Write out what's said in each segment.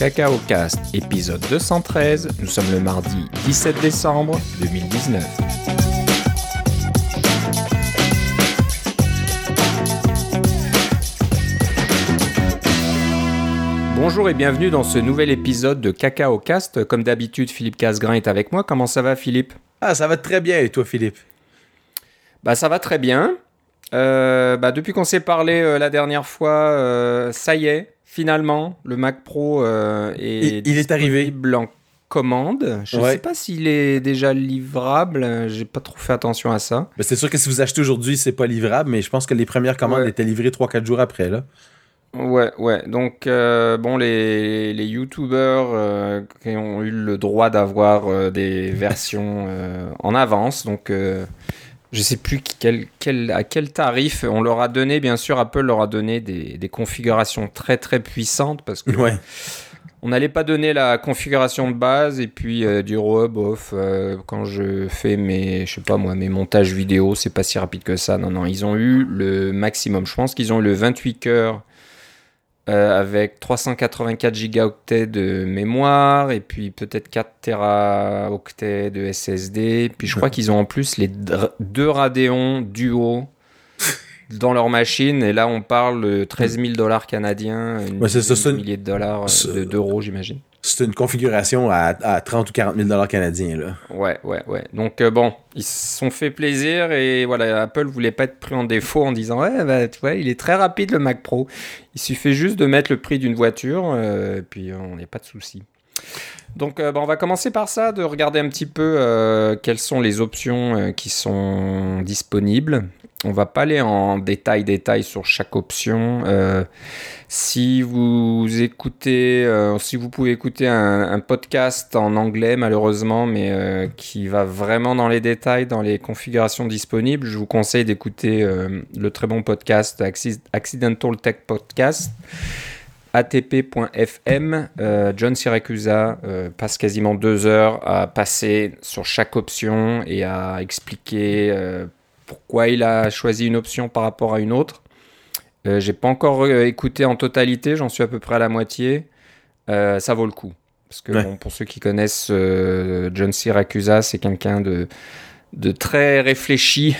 Cacao Cast, épisode 213. Nous sommes le mardi 17 décembre 2019. Bonjour et bienvenue dans ce nouvel épisode de Cacao Cast. Comme d'habitude, Philippe Casgrain est avec moi. Comment ça va, Philippe? Ah, ça va très bien. Et toi, Philippe? Bah, ça va très bien. Euh, bah, depuis qu'on s'est parlé euh, la dernière fois, euh, ça y est, finalement, le Mac Pro est, il, il est arrivé en commande. Je ne sais pas s'il est déjà livrable. J'ai pas trop fait attention à ça. C'est sûr que si vous achetez aujourd'hui, c'est pas livrable, mais je pense que les premières commandes étaient livrées 3-4 jours après. Là. Ouais, ouais. Donc, bon, les, les YouTubers qui ont eu le droit d'avoir des versions en avance, donc je sais plus quel, quel, à quel tarif on leur a donné. Bien sûr, Apple leur a donné des, des configurations très très puissantes parce que ouais. on n'allait pas donner la configuration de base et puis euh, du rub off euh, quand je fais mes, je sais pas moi, mes montages vidéo, c'est pas si rapide que ça. Non, non, ils ont eu le maximum. Je pense qu'ils ont eu le 28 cœurs euh, avec 384 gigaoctets de mémoire et puis peut-être 4 teraoctets de SSD. Puis je crois qu'ils ont en plus les deux Radeon Duo dans leur machine. Et là, on parle de 13 000 dollars canadiens, une, ouais, ça, milliers de dollars, d'euros, j'imagine. C'est une configuration à, à, 30 ou 40 000 dollars canadiens. Là. Ouais, ouais, ouais. Donc, euh, bon, ils se sont fait plaisir et voilà, Apple voulait pas être pris en défaut en disant Ouais, bah, tu vois, il est très rapide le Mac Pro. Il suffit juste de mettre le prix d'une voiture euh, et puis on n'est pas de souci. Donc, euh, bah, on va commencer par ça, de regarder un petit peu euh, quelles sont les options euh, qui sont disponibles. On va pas aller en détail, détail sur chaque option. Euh, si vous écoutez, euh, si vous pouvez écouter un, podcast en anglais, malheureusement, mais euh, qui va vraiment dans les détails, dans les configurations disponibles, je vous conseille d'écouter le très bon podcast Accidental Tech Podcast atp.fm, John Siracusa euh, passe quasiment deux heures à passer sur chaque option et à expliquer pourquoi il a choisi une option par rapport à une autre. Euh, J'ai pas encore écouté en totalité, j'en suis à peu près à la moitié. Euh, ça vaut le coup. Parce que Ouais. bon, pour ceux qui connaissent euh, John Siracusa, c'est quelqu'un de, de très réfléchi.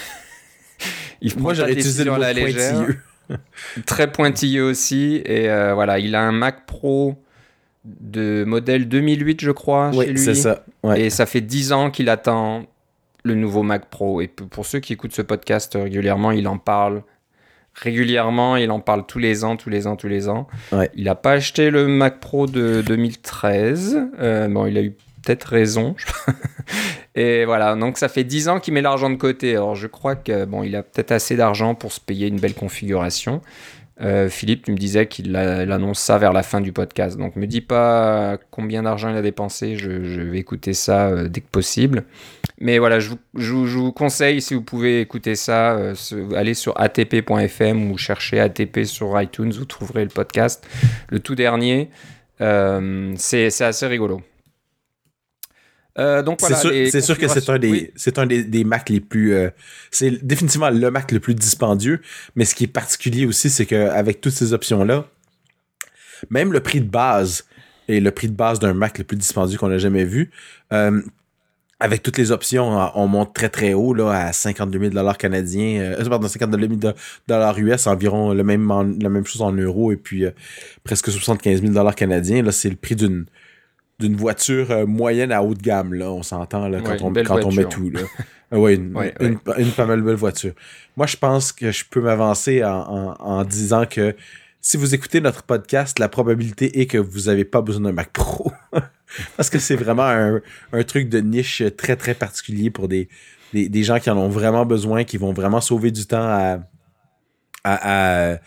il prend Moi, j'aurais utilisé le mot la légère pointilleux. très pointilleux aussi. Et euh, voilà, il a un Mac Pro de modèle 2008, je crois, chez Oui, lui. c'est ça. Ouais. Et ça fait 10 ans qu'il attend le nouveau Mac Pro. Et pour ceux qui écoutent ce podcast régulièrement, il en parle régulièrement. Il en parle tous les ans, tous les ans, tous les ans. Ouais. Il n'a pas acheté le Mac Pro de 2013. Euh, bon, il a eu peut-être raison. Et voilà, donc ça fait 10 ans qu'il met l'argent de côté. Alors je crois que bon, il a peut-être assez d'argent pour se payer une belle configuration. Euh, Philippe, tu me disais qu'il annonce ça vers la fin du podcast. Donc me dis pas combien d'argent il a dépensé. Je, je vais écouter ça euh, dès que possible. Mais voilà, je vous, je vous- je vous conseille, si vous pouvez écouter ça, euh, allez sur atp.fm ou cherchez ATP sur iTunes, vous trouverez le podcast. Le tout dernier, euh, c'est assez rigolo. Euh, donc voilà, c'est sûr, que c'est un des, configurations- oui. c'est un des, des Macs les plus, c'est définitivement le Mac le plus dispendieux. Mais ce qui est particulier aussi, c'est qu'avec toutes ces options-là, même le prix de base est le prix de base d'un Mac le plus dispendieux qu'on a jamais vu. Euh, avec toutes les options, on- on monte très très haut là, à 52 000 dollars canadiens, euh, pardon, 52 000 dollars US, environ le même, en- la même chose en euros et puis euh, presque 75 000 dollars canadiens. Là, c'est le prix d'une d'une voiture euh, moyenne à haut de gamme là, on s'entend là quand Ouais, on quand on met tout là. Ouais, une, Ouais, une, une pas mal belle voiture. Moi, je pense que je peux m'avancer en, en, en disant que si vous écoutez notre podcast, la probabilité est que vous n'avez pas besoin d'un Mac Pro. Parce que c'est vraiment un, truc de niche très, très particulier pour des, gens qui en ont vraiment besoin, qui vont vraiment sauver du temps à,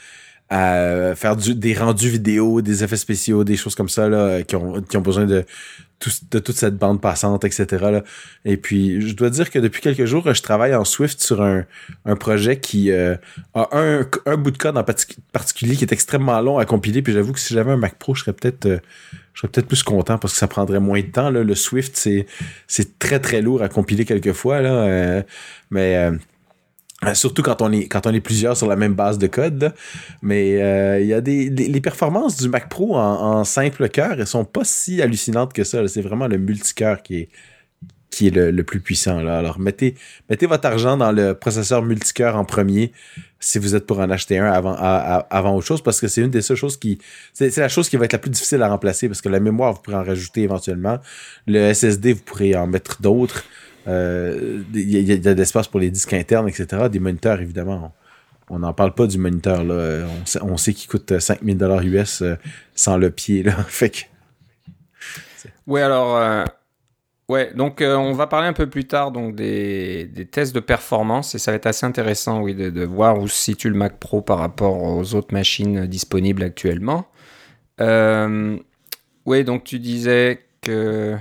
à faire du, des rendus vidéo, des effets spéciaux, des choses comme ça, là, qui, ont, qui ont besoin de, tout, de toute cette bande passante, etc. Là. Et puis, je dois dire que depuis quelques jours, je travaille en Swift sur un, un projet qui euh, a un, un bout de code en partic- particulier qui est extrêmement long à compiler. Puis j'avoue que si j'avais un Mac Pro, je serais peut-être euh, peut-être plus content parce que ça prendrait moins de temps. Là. Le Swift, c'est très très lourd à compiler quelquefois. Là, euh, mais Euh, surtout quand on est quand on est plusieurs sur la même base de code. Mais euh, il y a des les, performances du Mac Pro en, simple cœur, elles sont pas si hallucinantes que ça. C'est vraiment le multicœur qui est qui est le, plus puissant. Là. Alors mettez mettez votre argent dans le processeur multicœur en premier si vous êtes pour en acheter un avant avant autre chose parce que c'est une des seules choses qui c'est la chose qui va être la plus difficile à remplacer parce que la mémoire vous pourrez en rajouter éventuellement. Le SSD vous pourrez en mettre d'autres. Euh, il y, a, de l'espace pour les disques internes, etc. Des moniteurs, évidemment. On n'en parle pas du moniteur. Là. On sait, qu'il coûte 5000 dollars US euh, sans le pied. Là. fait que... Ouais, alors. Euh, ouais, donc on va parler un peu plus tard donc des, tests de performance et ça va être assez intéressant, oui, de, de, voir où se situe le Mac Pro par rapport aux autres machines disponibles actuellement. oui, donc tu disais que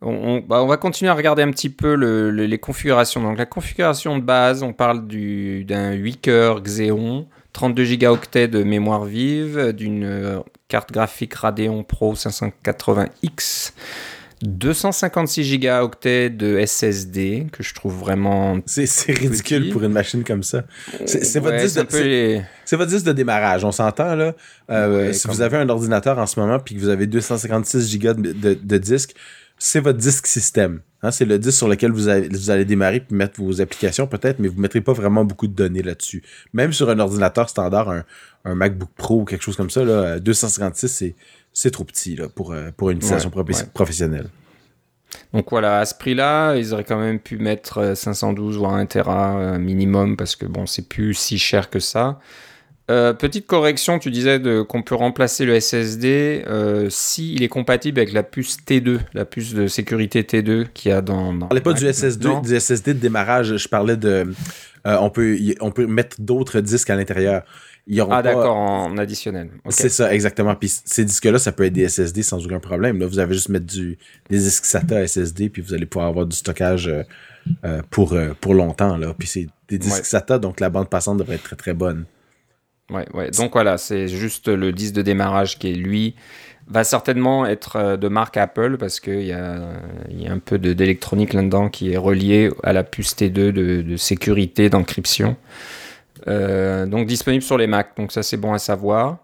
bah, on, va continuer à regarder un petit peu les configurations. Donc la configuration de base, on parle d'un 8 coeurs Xeon, 32 Go de mémoire vive, d'une euh, carte graphique Radeon Pro 580X, 256 Go de SSD que je trouve vraiment. C'est ridicule pour une machine comme ça. C'est votre, disque de démarrage, on s'entend là. Euh, si vous avez un ordinateur en ce moment puis que vous avez 256 Go de, de disque, c'est votre disque système. Hein, c'est le disque sur lequel vous, allez démarrer et mettre vos applications peut-être, mais vous ne mettrez pas vraiment beaucoup de données là-dessus. Même sur un ordinateur standard, un, MacBook Pro ou quelque chose comme ça, là, 256, c'est trop petit là, pour, euh, pour une utilisation professionnelle. Donc voilà, à ce prix-là, ils auraient quand même pu mettre 512 ou 1 Tera minimum parce que bon, c'est plus si cher que ça. Euh, petite correction, tu disais qu'on peut remplacer le SSD euh, s'il est compatible avec la puce T2, la puce de sécurité T2 qu'il y a dans. dans je parlais pas du SSD, du SSD de démarrage, je parlais de. Euh, on, peut, on peut mettre d'autres disques à l'intérieur. ah, d'accord, en additionnel. C'est ça, exactement. Puis ces disques-là, ça peut être des SSD sans aucun problème. Là, vous avez juste mettre du, des disques SATA SSD, puis vous allez pouvoir avoir du stockage pour, pour longtemps. Là. Puis c'est des disques SATA, donc la bande passante devrait être très très bonne. Ouais, ouais. Donc voilà, c'est juste le disque de démarrage qui est lui va certainement être euh, de marque Apple parce qu'il y a, y a un peu d'électronique là-dedans qui est relié à la puce T2 de, de sécurité, d'encryption. Euh, donc disponible sur les Mac, donc ça c'est bon à savoir.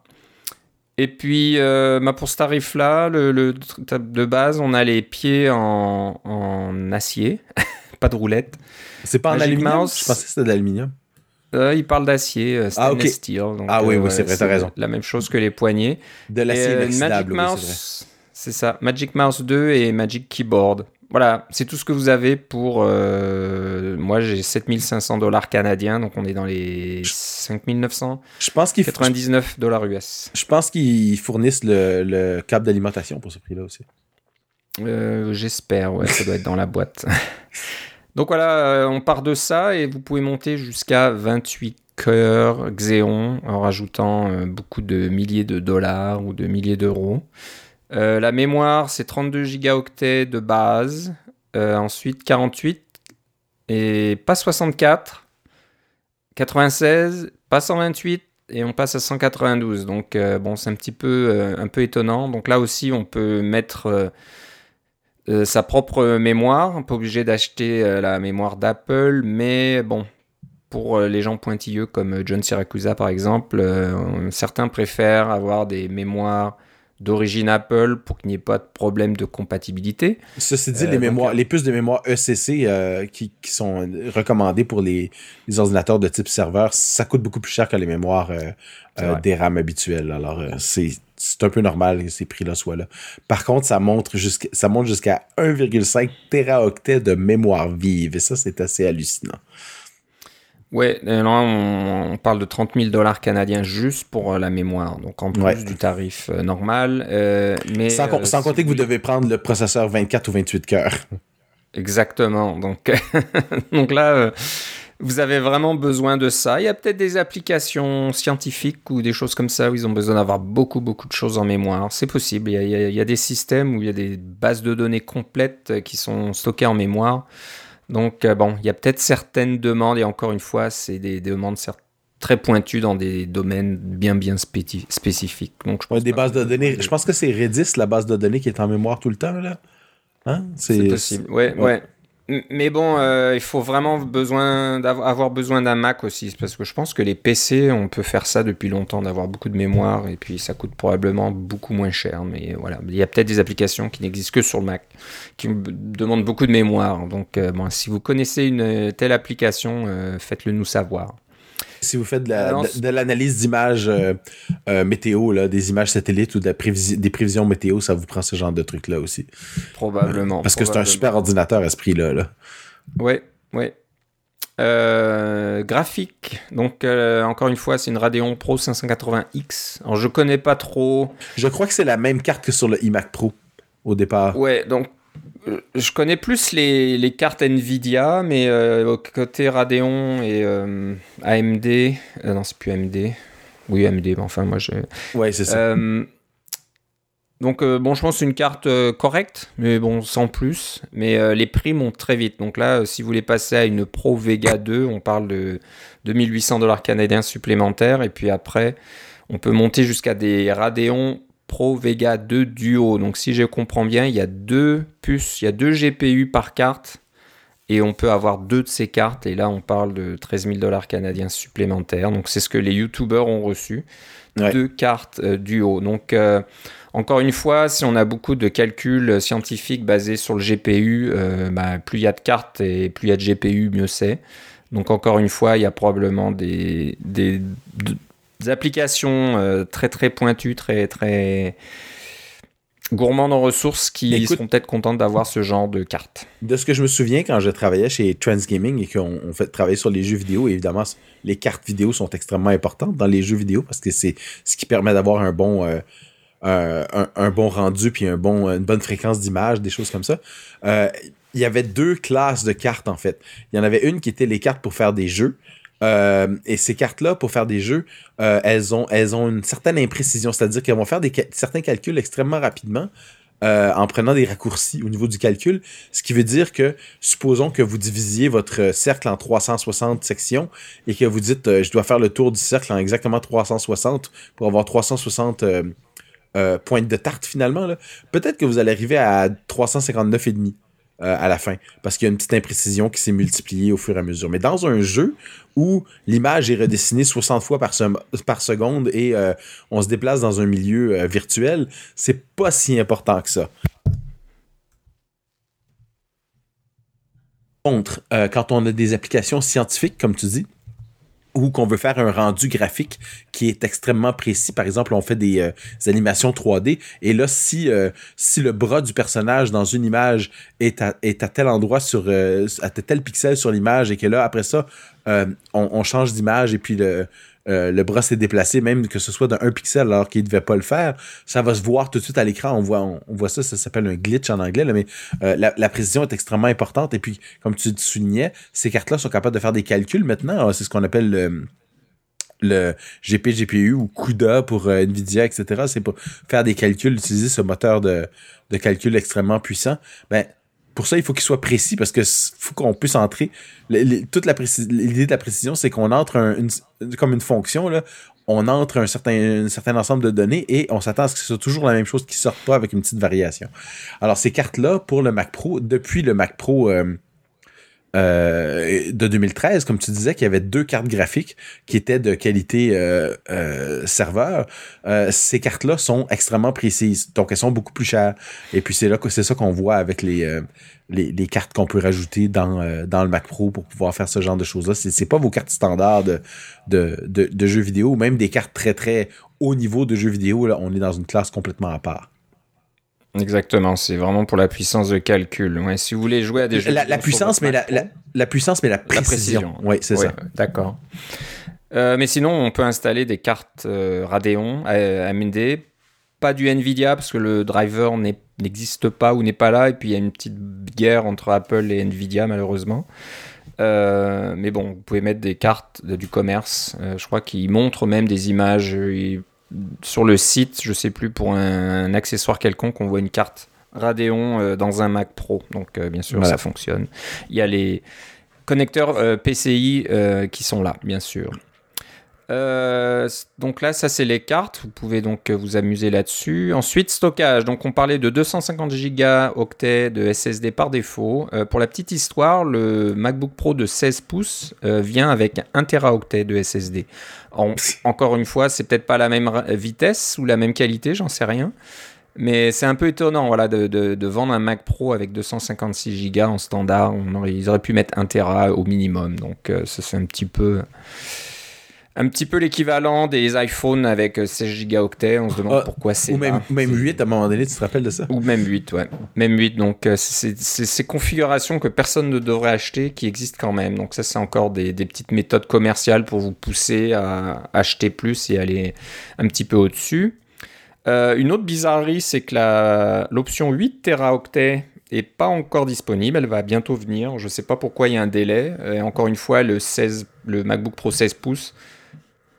Et puis euh, bah, pour ce tarif-là, le, le, de base, on a les pieds en, en acier, pas de roulette. C'est pas en aluminium? Je pensais que c'était de l'aluminium. Euh, il parle d'acier, euh, ah, steel. ah oui, oui c'est vrai, t'as raison. La même chose que les poignets. De l'acier euh, inoxydable, Mouse, c'est ça. Magic Mouse 2 et Magic Keyboard. Voilà, c'est tout ce que vous avez pour. moi, j'ai 7500 dollars canadiens, donc on est dans les 5900. Je pense qu'il 99 dollars US. Je pense qu'ils fournissent le, le câble d'alimentation pour ce prix-là aussi. J'espère, ouais, ça doit être dans la boîte. Donc voilà, euh, on part de ça et vous pouvez monter jusqu'à 28 cœurs Xeon en rajoutant euh, beaucoup de milliers de dollars ou de milliers d'euros. Euh, la mémoire, c'est 32 gigaoctets de base. ensuite, 48 et pas 64. 96, pas 128 et on passe à 192. Donc bon, c'est un petit peu, un peu étonnant. Donc là aussi, on peut mettre euh, sa propre mémoire, pas obligé d'acheter euh, la mémoire d'Apple, mais bon, pour euh, les gens pointilleux comme John Siracusa par exemple, certains préfèrent avoir des mémoires d'origine Apple pour qu'il n'y ait pas de problème de compatibilité. Ceci dit, les, mémoires, les puces de mémoire ECC qui, sont recommandées pour les, ordinateurs de type serveur, ça coûte beaucoup plus cher que les mémoires des RAM habituelles. Alors, c'est c'est un peu normal que ces prix-là soient là. Par contre, ça, montre jusqu'à, ça monte jusqu'à 1,5 teraoctets de mémoire vive. Et ça, c'est assez hallucinant. Ouais, là, on, parle de 30 000 dollars canadiens juste pour euh, la mémoire. Donc, en plus du tarif euh, normal. Euh, mais, sans, compter que vous devez prendre le processeur 24 ou 28 cœurs. Exactement. Donc, donc là vous avez vraiment besoin de ça. Il y a peut-être des applications scientifiques ou des choses comme ça où ils ont besoin d'avoir beaucoup, beaucoup de choses en mémoire. C'est possible. Il y, a, des systèmes où il y a des bases de données complètes qui sont stockées en mémoire. Donc, euh, bon, il y a peut-être certaines demandes, et encore une fois, c'est des demandes très pointues dans des domaines bien, bien spécifiques. Donc, je pense des bases de données. Je pense que c'est Redis, la base de données qui est en mémoire tout le temps, là. Hein? C'est possible. Ouais, ouais. Mais bon, euh, il faut vraiment besoin avoir besoin d'un Mac aussi, parce que je pense que les PC, on peut faire ça depuis longtemps, d'avoir beaucoup de mémoire, et puis ça coûte probablement beaucoup moins cher. Mais voilà, il y a peut-être des applications qui n'existent que sur le Mac, qui demandent beaucoup de mémoire. Donc, euh, bon, si vous connaissez une telle application, euh, faites-le nous savoir. Si vous faites de l'analyse d'images météo, là, des images satellites ou des prévisions météo, ça vous prend ce genre de truc-là aussi. Probablement. parce que c'est un super ordinateur à ce prix-là. Là. Ouais, ouais. Euh, graphique. Donc, euh, encore une fois, c'est une Radeon Pro 580X. Alors, je connais pas trop. Je crois que c'est la même carte que sur le iMac Pro au départ. Ouais, donc euh, je connais plus les, les cartes Nvidia, mais euh, côté Radeon et euh, AMD, non c'est plus AMD, oui AMD, mais enfin moi je. Ouais c'est ça. donc bon, je pense une carte correcte, mais bon sans plus. Mais les prix montent très vite. Donc là, si vous voulez passer à une Pro Vega 2, on parle de 2800 dollars canadiens supplémentaires, et puis après, on peut monter jusqu'à des Radeon Pro Vega 2 Duo. Donc si je comprends bien, il y a deux puces, il y a deux GPU par carte et on peut avoir deux de ces cartes. Et là, on parle de 13 000 dollars canadiens supplémentaires. Donc c'est ce que les YouTubers ont reçu. Deux cartes euh, Duo. Donc euh, encore une fois, si on a beaucoup de calculs scientifiques basés sur le GPU, euh, bah, plus il y a de cartes et plus il y a de GPU, mieux c'est. Donc encore une fois, il y a probablement des, des, applications euh, très très pointues, très très gourmandes en ressources qui seront peut-être contentes d'avoir ce genre de carte. De ce que je me souviens quand je travaillais chez Transgaming et qu'on fait travailler sur les jeux vidéo, évidemment, les cartes vidéo sont extrêmement importantes dans les jeux vidéo parce que c'est ce qui permet d'avoir un bon euh, un, bon rendu puis un bon une bonne fréquence d'image, des choses comme ça. Euh, il y avait deux classes de cartes en fait. Il y en avait une qui était les cartes pour faire des jeux, euh, et ces cartes-là, pour faire des jeux, euh, elles, ont, elles ont une certaine imprécision, c'est-à-dire qu'elles vont faire certains calculs extrêmement rapidement. Euh, en prenant des raccourcis au niveau du calcul, ce qui veut dire que, supposons que vous divisiez votre cercle en 360 sections et que vous dites, je dois faire le tour du cercle en exactement 360 pour avoir 360 pointes de tarte finalement, peut-être que vous allez arriver à 359,5. Euh, à la fin, parce qu'il y a une petite imprécision qui s'est multipliée au fur et à mesure. Mais dans un jeu où l'image est redessinée 60 fois par, seconde et euh, on se déplace dans un milieu euh, virtuel, c'est pas si important que ça. Contre, quand on a des applications scientifiques, comme tu dis, ou qu'on veut faire un rendu graphique qui est extrêmement précis. Par exemple, on fait des, euh, animations 3D et là, si euh, si le bras du personnage dans une image est à, est à tel endroit sur euh, à tel pixel sur l'image et que là après ça on, on, change d'image et puis le euh, le bras s'est déplacé, même que ce soit d'un pixel alors qu'il ne devait pas le faire, ça va se voir tout de suite à l'écran. On voit, on, voit ça, ça s'appelle un glitch en anglais, mais euh, la, précision est extrêmement importante. Et puis, comme tu soulignais, ces cartes-là sont capables de faire des calculs maintenant. C'est ce qu'on appelle le le GP, GPU ou CUDA pour euh, Nvidia, etc. C'est pour faire des calculs, utiliser ce moteur de, de calcul extrêmement puissant. Ben, pour ça, il faut qu'il soit précis parce que faut qu'on puisse entrer. toute l'idée de la précision, c'est qu'on entre comme une fonction on entre un certain, ensemble de données et on s'attend à ce que ce soit toujours la même chose qui sorte pas avec une petite variation. Alors ces cartes là pour le Mac Pro, depuis le Mac Pro euh, euh, de 2013, comme tu disais, qu'il y avait deux cartes graphiques qui étaient de qualité euh, euh, serveur. ces cartes-là sont extrêmement précises, donc elles sont beaucoup plus chères. Et puis c'est là que c'est ça qu'on voit avec les, les, cartes qu'on peut rajouter dans, dans le Mac Pro pour pouvoir faire ce genre de choses-là. C'est, c'est pas vos cartes standards de, de, de, jeux vidéo, ou même des cartes très très haut niveau de jeux vidéo. Là, on est dans une classe complètement à part. Exactement, c'est vraiment pour la puissance de calcul. Ouais, si vous voulez jouer à des jeux. La, puissance, mais la, la, puissance, mais la précision. Oui, c'est ça. D'accord. Euh, mais sinon, on peut installer des cartes euh, Radeon, euh, AMD, pas du Nvidia parce que le driver n'existe pas ou n'est pas là, et puis il y a une petite guerre entre Apple et Nvidia malheureusement. mais bon, vous pouvez mettre des cartes du commerce. je crois qu'ils montrent même des images sur le site, je sais plus, pour un, accessoire quelconque, on voit une carte Radeon euh, dans un Mac Pro. Donc, euh, bien sûr, ça fonctionne. Il y a les connecteurs euh, PCI qui sont là, bien sûr. Euh, donc là, ça c'est les cartes. Vous pouvez donc euh, vous amuser là-dessus. Ensuite, stockage. Donc on parlait de 250 Go de SSD par défaut. Euh, pour la petite histoire, le MacBook Pro de 16 pouces vient avec 1 Teraoctet de SSD. encore une fois, c'est peut-être pas la même vitesse ou la même qualité, j'en sais rien. Mais c'est un peu étonnant voilà, de, vendre un Mac Pro avec 256 Go en standard. On ils auraient pu mettre 1 Tera au minimum. Donc ça c'est un petit peu un petit peu l'équivalent des iPhones avec 16 euh, gigaoctets. On se demande ah, pourquoi c'est. Ou même, même 8 à un moment donné, tu te rappelles de ça? Ou même 8, ouais. Même 8. Donc, euh, c'est ces configurations que personne ne devrait acheter qui existent quand même. Donc, ça, c'est encore des, des, petites méthodes commerciales pour vous pousser à acheter plus et aller un petit peu au-dessus. Euh, une autre bizarrerie, c'est que l'option 8 teraoctets est pas encore disponible. Elle va bientôt venir. Je ne sais pas pourquoi il y a un délai. Et encore une fois, le, 16, le MacBook Pro 16 pouces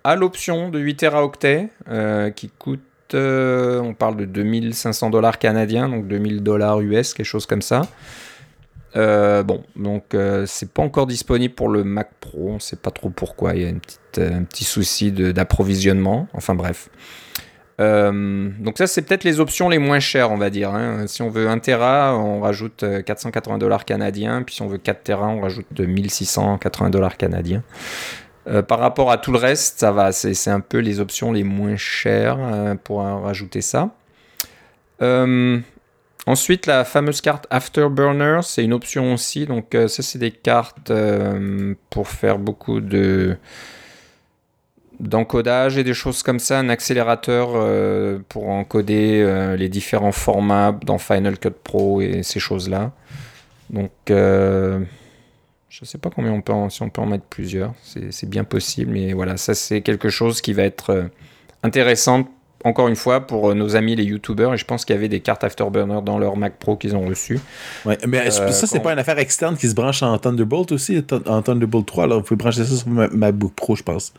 à l'option de 8 Teraoctets euh, qui coûte, euh, on parle de 2500 dollars canadiens, donc 2000 dollars US, quelque chose comme ça. Euh, bon, donc c'est pas encore disponible pour le Mac Pro, on sait pas trop pourquoi, il y a un petit souci d'approvisionnement, enfin bref. donc ça c'est peut-être les options les moins chères on va dire. Hein. Si on veut 1 Tera on rajoute 480 dollars canadiens, puis si on veut 4 Tera on rajoute 1680 dollars canadiens. Euh, par rapport à tout le reste, ça va. C'est un peu les options les moins chères euh, pour rajouter ça. Euh, ensuite, la fameuse carte Afterburner, c'est une option aussi. Donc, ça, c'est des cartes pour faire beaucoup de d'encodage et des choses comme ça, un accélérateur pour encoder les différents formats dans Final Cut Pro et ces choses-là. Donc, je ne sais pas combien on peut si on peut en mettre plusieurs. C'est bien possible. Mais voilà, ça c'est quelque chose qui va être euh, intéressant, encore une fois, pour euh, nos amis les YouTubers. Et je pense qu'il y avait des cartes Afterburner dans leur Mac Pro qu'ils ont reçues. Ouais, mais euh, ça, c'est pas une affaire externe qui se branche en Thunderbolt aussi, en Thunderbolt 3. Alors, vous pouvez brancher ça sur MacBook Pro, je pense.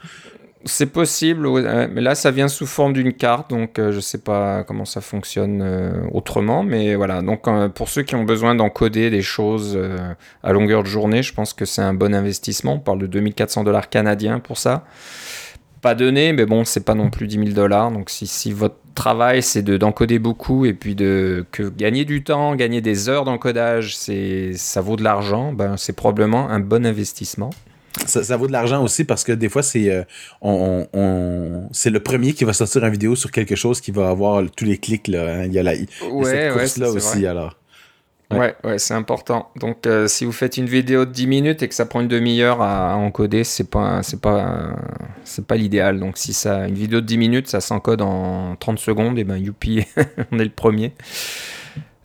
C'est possible, mais là ça vient sous forme d'une carte, donc euh, je sais pas comment ça fonctionne euh, autrement, mais voilà. Donc euh, pour ceux qui ont besoin d'encoder des choses à longueur de journée, je pense que c'est un bon investissement. On parle de 2400 dollars canadiens pour ça. Pas donné, mais bon, c'est pas non plus 10 000 dollars. Donc si, si, votre travail c'est d'encoder beaucoup et puis de que gagner du temps, gagner des heures d'encodage, ça vaut de l'argent, ben c'est probablement un bon investissement. Ça, vaut de l'argent aussi parce que des fois, c'est euh, on, c'est le premier qui va sortir une vidéo sur quelque chose qui va avoir tous les clics. Là, hein. Il y a, la, cette course-là aussi. Alors. Ouais, ouais, c'est important. Donc, euh, si vous faites une vidéo de 10 minutes et que ça prend une demi-heure à, encoder, c'est pas, c'est pas, c'est pas l'idéal. Donc, si ça, une vidéo de 10 minutes, ça s'encode en 30 secondes, et ben, youpi, on est le premier.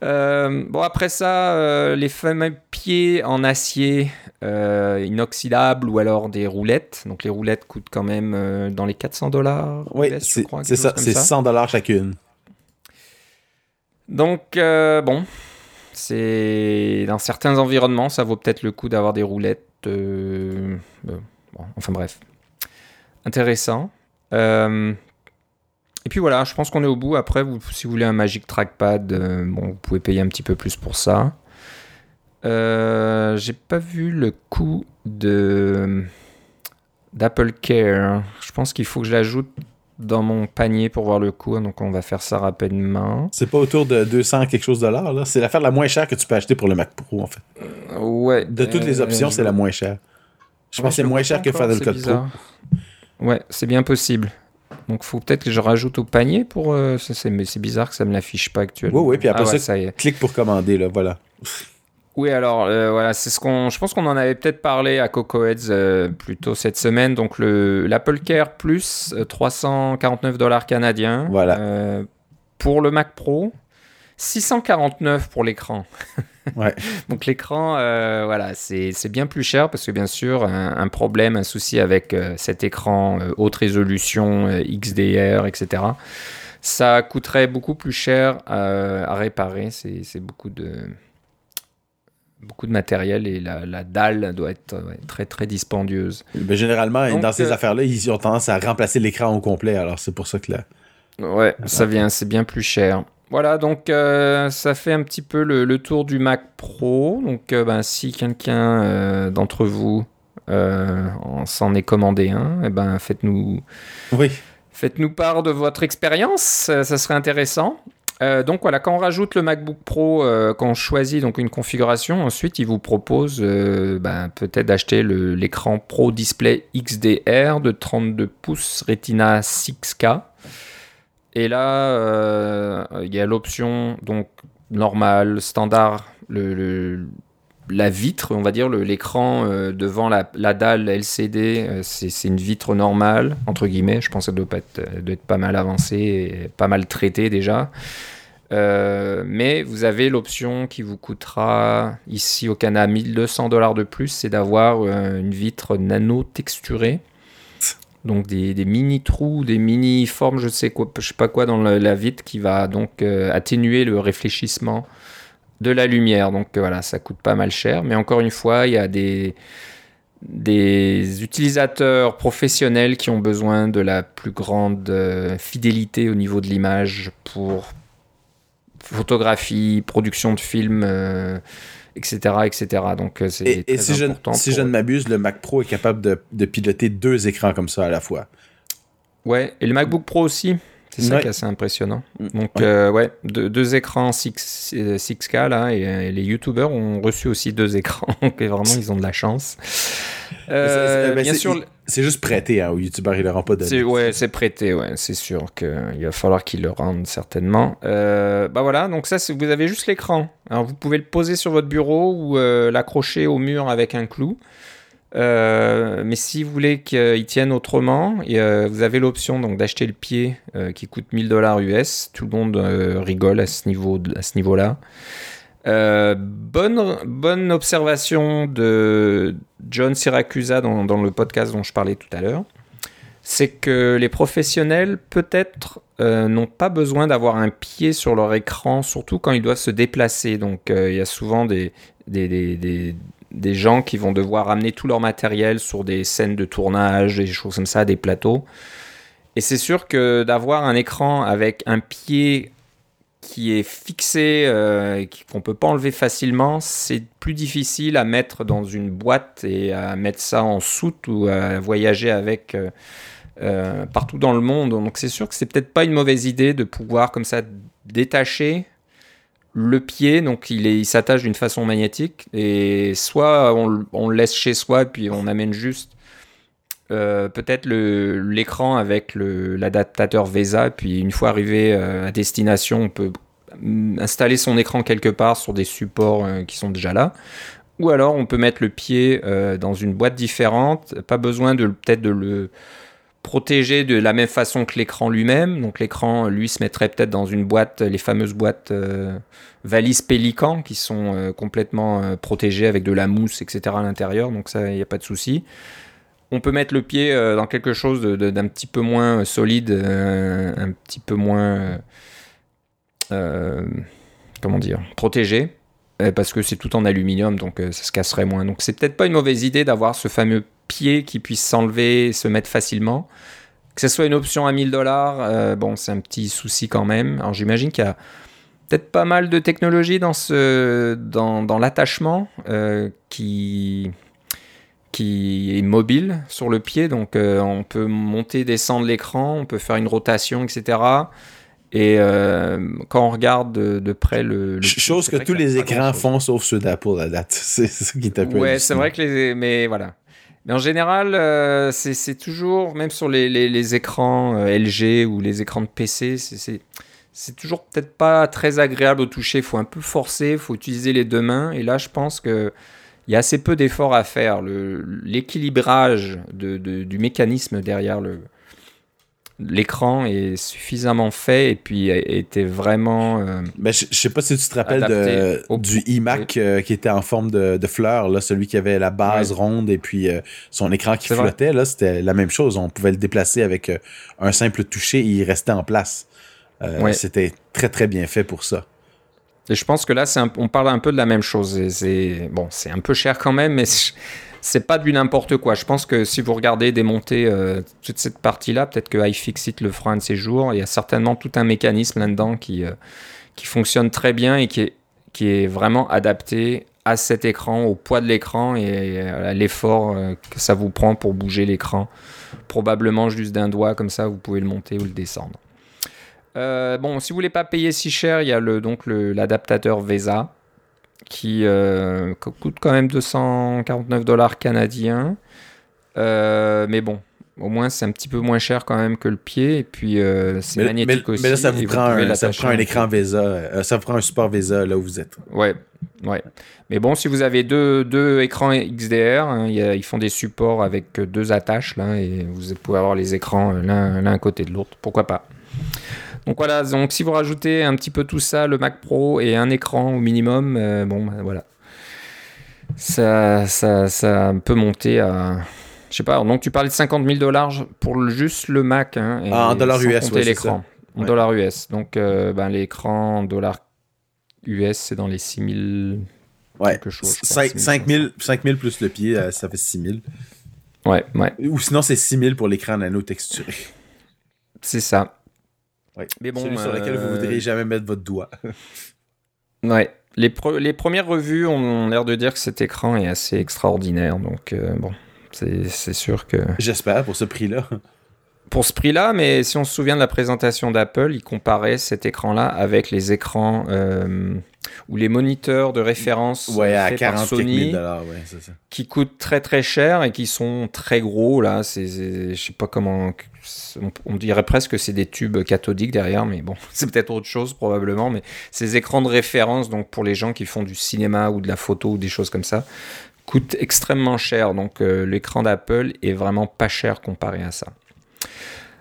Euh, bon, après ça, euh, les fameux pieds en acier euh, inoxydable ou alors des roulettes. Donc les roulettes coûtent quand même dans les 400 dollars. Oui, c'est ça, c'est 100 dollars chacune. Donc, bon, c'est dans certains environnements, ça vaut peut-être le coup d'avoir des roulettes. enfin bref, intéressant. Et puis voilà, je pense qu'on est au bout. Après, vous, si vous voulez un Magic Trackpad, euh, bon, vous pouvez payer un petit peu plus pour ça. Euh, J'ai pas vu le coût de d'Apple Care. Je pense qu'il faut que je l'ajoute dans mon panier pour voir le coût. Donc on va faire ça rapidement. C'est pas autour de 200 quelque chose de dollars. Là. C'est l'affaire la moins chère que tu peux acheter pour le Mac Pro en fait. Euh, ouais. De toutes les options, c'est la moins chère. Je pense que c'est moins cher que Final Cut Pro. Ouais, c'est bien possible. Donc, faut peut-être que je rajoute au panier pour. Euh, mais c'est bizarre que ça me l'affiche pas actuellement. Oui, oui, puis après ah ça, clique pour commander, là, voilà. Oui, alors euh, voilà, c'est ce qu'on. Je pense qu'on en avait peut-être parlé à Coco Heads euh, plus tôt cette semaine. Donc le l'Apple Care Plus, 349 dollars canadiens. Voilà. pour le Mac Pro, 649 pour l'écran. Ouais. Donc l'écran, euh, voilà, c'est bien plus cher parce que bien sûr, un, problème, un souci avec euh, cet écran euh, haute résolution, XDR, etc. Ça coûterait beaucoup plus cher à réparer. C'est beaucoup de beaucoup de matériel et la, dalle doit être très très dispendieuse. Mais généralement, dans ces affaires-là, ils ont tendance à remplacer l'écran au complet. Alors c'est pour ça que là. Ouais, ça vient, c'est bien plus cher. Voilà, donc euh, ça fait un petit peu le, tour du Mac Pro. Donc euh, ben, si quelqu'un euh, d'entre vous s'en est commandé un, eh ben faites-nous Oui. part de votre expérience, ça serait intéressant. Donc voilà, quand on rajoute le MacBook Pro, quand on choisit donc une configuration, ensuite il vous propose ben, peut-être d'acheter l'écran Pro Display XDR de 32 pouces Retina 6K. Et là, euh, il y a l'option donc normale, standard, la vitre, on va dire l'écran euh, devant la, dalle LCD, euh, c'est une vitre normale entre guillemets. Je pense que ça doit, être, pas mal avancé pas mal traité déjà. Mais vous avez l'option qui vous coûtera ici au Canada 1200 dollars de plus, c'est d'avoir une vitre nano texturée. Donc des, des mini trous, des mini formes, je sais quoi, je sais pas quoi dans la, la vitre qui va donc euh, atténuer le réfléchissement de la lumière. Donc euh, voilà, ça coûte pas mal cher. Mais encore une fois, il y a des des utilisateurs professionnels qui ont besoin de la plus grande euh, fidélité au niveau de l'image pour photographie, production de films, etc., etc. Donc euh, c'est Et, et très si, je, important. si pour je ne m'abuse, le Mac Pro est capable de, de piloter deux écrans comme ça à la fois. Ouais, et le MacBook Pro aussi. C'est ça Ouais. qui est assez impressionnant. Mm. Donc, Ouais. euh, ouais, deux, deux écrans 6, euh, 6K là, et, euh, et les YouTubers ont reçu aussi deux écrans. Donc, vraiment, ils ont de la chance. Euh, C'est- bien sûr, C'est juste prêté hein, aux youtubeurs, ils leur ont pas donné. ouais, c'est prêté, ouais, c'est sûr qu'il va falloir qu'ils le rendent certainement. Euh, bah voilà, donc ça, vous avez juste l'écran. Alors vous pouvez le poser sur votre bureau ou l'accrocher au mur avec un clou. Euh, mais si vous voulez qu'il tienne autrement, euh, vous avez l'option donc d'acheter le pied euh, qui coûte 1000 dollars US. Tout le monde rigole à ce niveau-là. Bonne, bonne observation de John Siracusa dans, le podcast dont je parlais tout à l'heure. C'est que les professionnels, peut-être, n'ont pas besoin d'avoir un pied sur leur écran, surtout quand ils doivent se déplacer. Donc, il y a souvent des, des gens qui vont devoir amener tout leur matériel sur des scènes de tournage, des choses comme ça, des plateaux. Et c'est sûr que d'avoir un écran avec un pied qui est fixé, euh, qu'on peut pas enlever facilement, c'est plus difficile à mettre dans une boîte et à mettre ça en soute ou à voyager avec euh, euh, partout dans le monde. Donc c'est sûr que c'est peut-être pas une mauvaise idée de pouvoir comme ça détacher le pied, donc il s'attache d'une façon magnétique, et soit on, le- laisse chez soi, puis on amène juste euh, peut-être l'écran avec l'adaptateur VESA, puis une fois arrivé euh, à destination, on peut installer son écran quelque part sur des supports euh, qui sont déjà là. Ou alors on peut mettre le pied dans une boîte différente, pas besoin de peut-être de le protéger de la même façon que l'écran lui-même. Donc l'écran, lui, se mettrait peut-être dans une boîte, les fameuses boîtes euh, valises Pélican, qui sont euh, complètement euh, protégées avec de la mousse, etc. à l'intérieur. Donc ça, il n'y a pas de souci. On peut mettre le pied dans quelque chose d'un petit peu moins solide, un petit peu moins, comment dire, protégé, parce que c'est tout en aluminium, donc ça se casserait moins. Donc c'est peut-être pas une mauvaise idée d'avoir ce fameux pied qui puisse s'enlever et se mettre facilement. Que ce soit une option à 1000 dollars, bon, c'est un petit souci quand même. Alors j'imagine qu'il y a peut-être pas mal de technologie dans, ce, dans, dans l'attachement euh, qui, qui est mobile sur le pied. Donc euh, on peut monter, descendre l'écran, on peut faire une rotation, etc. Et euh, quand on regarde de, de près le, le Ch- Chose que tous les écrans font sauf ceux d'Apple à date. C'est ça qui peu. Ouais, c'est vrai que les. Mais voilà. Mais en général, euh, c'est toujours, même sur les, écrans euh, LG ou les écrans de PC, c'est- toujours peut-être pas très agréable au toucher. Il faut un peu forcer, il faut utiliser les deux mains. Et là, je pense que il y a assez peu d'efforts à faire. L'équilibrage du mécanisme derrière le l'écran est suffisamment fait et puis était vraiment euh, Ben, je, je sais pas si tu te rappelles de, au- du iMac euh, qui était en forme de, de fleur, là, celui qui avait la base ronde et puis euh, son écran qui vrai. flottait. Là, c'était la même chose. On pouvait le déplacer avec euh, un simple toucher et il restait en place. C'était très très bien fait pour ça. Et je pense que là, un- on parle un peu de la même chose. C'est bon, c'est un peu cher quand même, mais c'est pas du n'importe quoi. Je pense que si vous regardez démonter euh, toute cette partie-là, peut-être que iFixit le fera un de ces jours. Il y a certainement tout un mécanisme là-dedans qui, euh, fonctionne très bien et qui est, vraiment adapté à cet écran, au poids de l'écran et à l'effort euh, que ça vous prend pour bouger l'écran. Probablement juste d'un doigt, comme ça vous pouvez le monter ou le descendre. Bon, si vous voulez pas payer si cher, il y a le, donc l'adaptateur VESA qui euh, coûte quand même 249 dollars canadiens. mais bon, au moins, c'est un petit peu moins cher quand même que le pied. Et puis, euh, c'est magnétique aussi. Mais là, ça vous, prend un, ça prend un, écran VESA. Euh, ça vous prend un support VESA là où vous êtes. Ouais, ouais. Mais bon, si vous avez deux, deux écrans XDR, hein, ils font des supports avec deux attaches là, et vous pouvez avoir les écrans euh, l'un à côté de l'autre. Pourquoi pas? Donc voilà, donc si vous rajoutez un petit peu tout ça, le Mac Pro et un écran au minimum, bon, ben, voilà. Ça, ça, ça peut monter à je sais pas, donc tu parlais de 50 000 dollars pour juste le Mac. Hein, ah, en dollars US, ouais, l'écran. En dollars US. Donc euh, ben, l'écran en dollars US, c'est dans les 6 000 ouais. quelque chose. 5, 000, plus le pied, euh, ça fait 6 000. Ouais, ouais. Ou sinon, c'est 6 000 pour l'écran nano texturé. C'est ça. Mais bon, Celui sur lequel vous ne voudriez euh, jamais mettre votre doigt. ouais. Les, les, premières revues ont l'air de dire que cet écran est assez extraordinaire. Donc, bon, c'est sûr que. J'espère pour ce prix-là. Pour ce prix-là, mais si on se souvient de la présentation d'Apple, il comparait cet écran-là avec les écrans euh, ou les moniteurs de référence ouais, à 40 Sony, ouais, qui coûtent très très cher et qui sont très gros. Là, c'est, je sais pas comment, on, dirait presque que c'est des tubes cathodiques derrière, mais bon, c'est peut-être autre chose probablement. Mais ces écrans de référence, donc pour les gens qui font du cinéma ou de la photo ou des choses comme ça, coûte extrêmement cher. Donc euh, l'écran d'Apple est vraiment pas cher comparé à ça.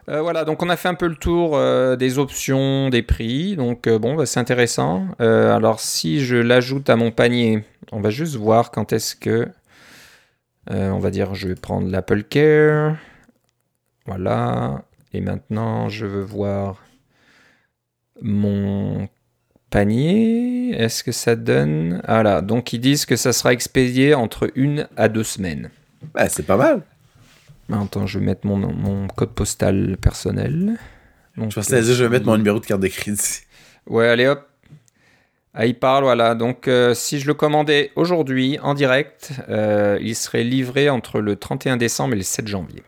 Euh, voilà, donc on a fait un peu le tour euh, des options, des prix. Donc bon, bah, c'est intéressant. alors si je l'ajoute à mon panier, on va juste voir quand est-ce que... on va dire, je vais prendre l'Apple Care. Voilà. Et maintenant, je veux voir mon panier. Est-ce que ça donne? Voilà, donc ils disent que ça sera expédié entre une à deux semaines. Bah, c'est pas mal. Attends, je vais mettre mon, mon code postal personnel. Donc, je pensais je vais mettre mon numéro de carte de crédit. Ouais, allez hop. Ah, il parle, voilà. Donc, euh, si je le commandais aujourd'hui en direct, euh, il serait livré entre le 31 décembre et le 7 janvier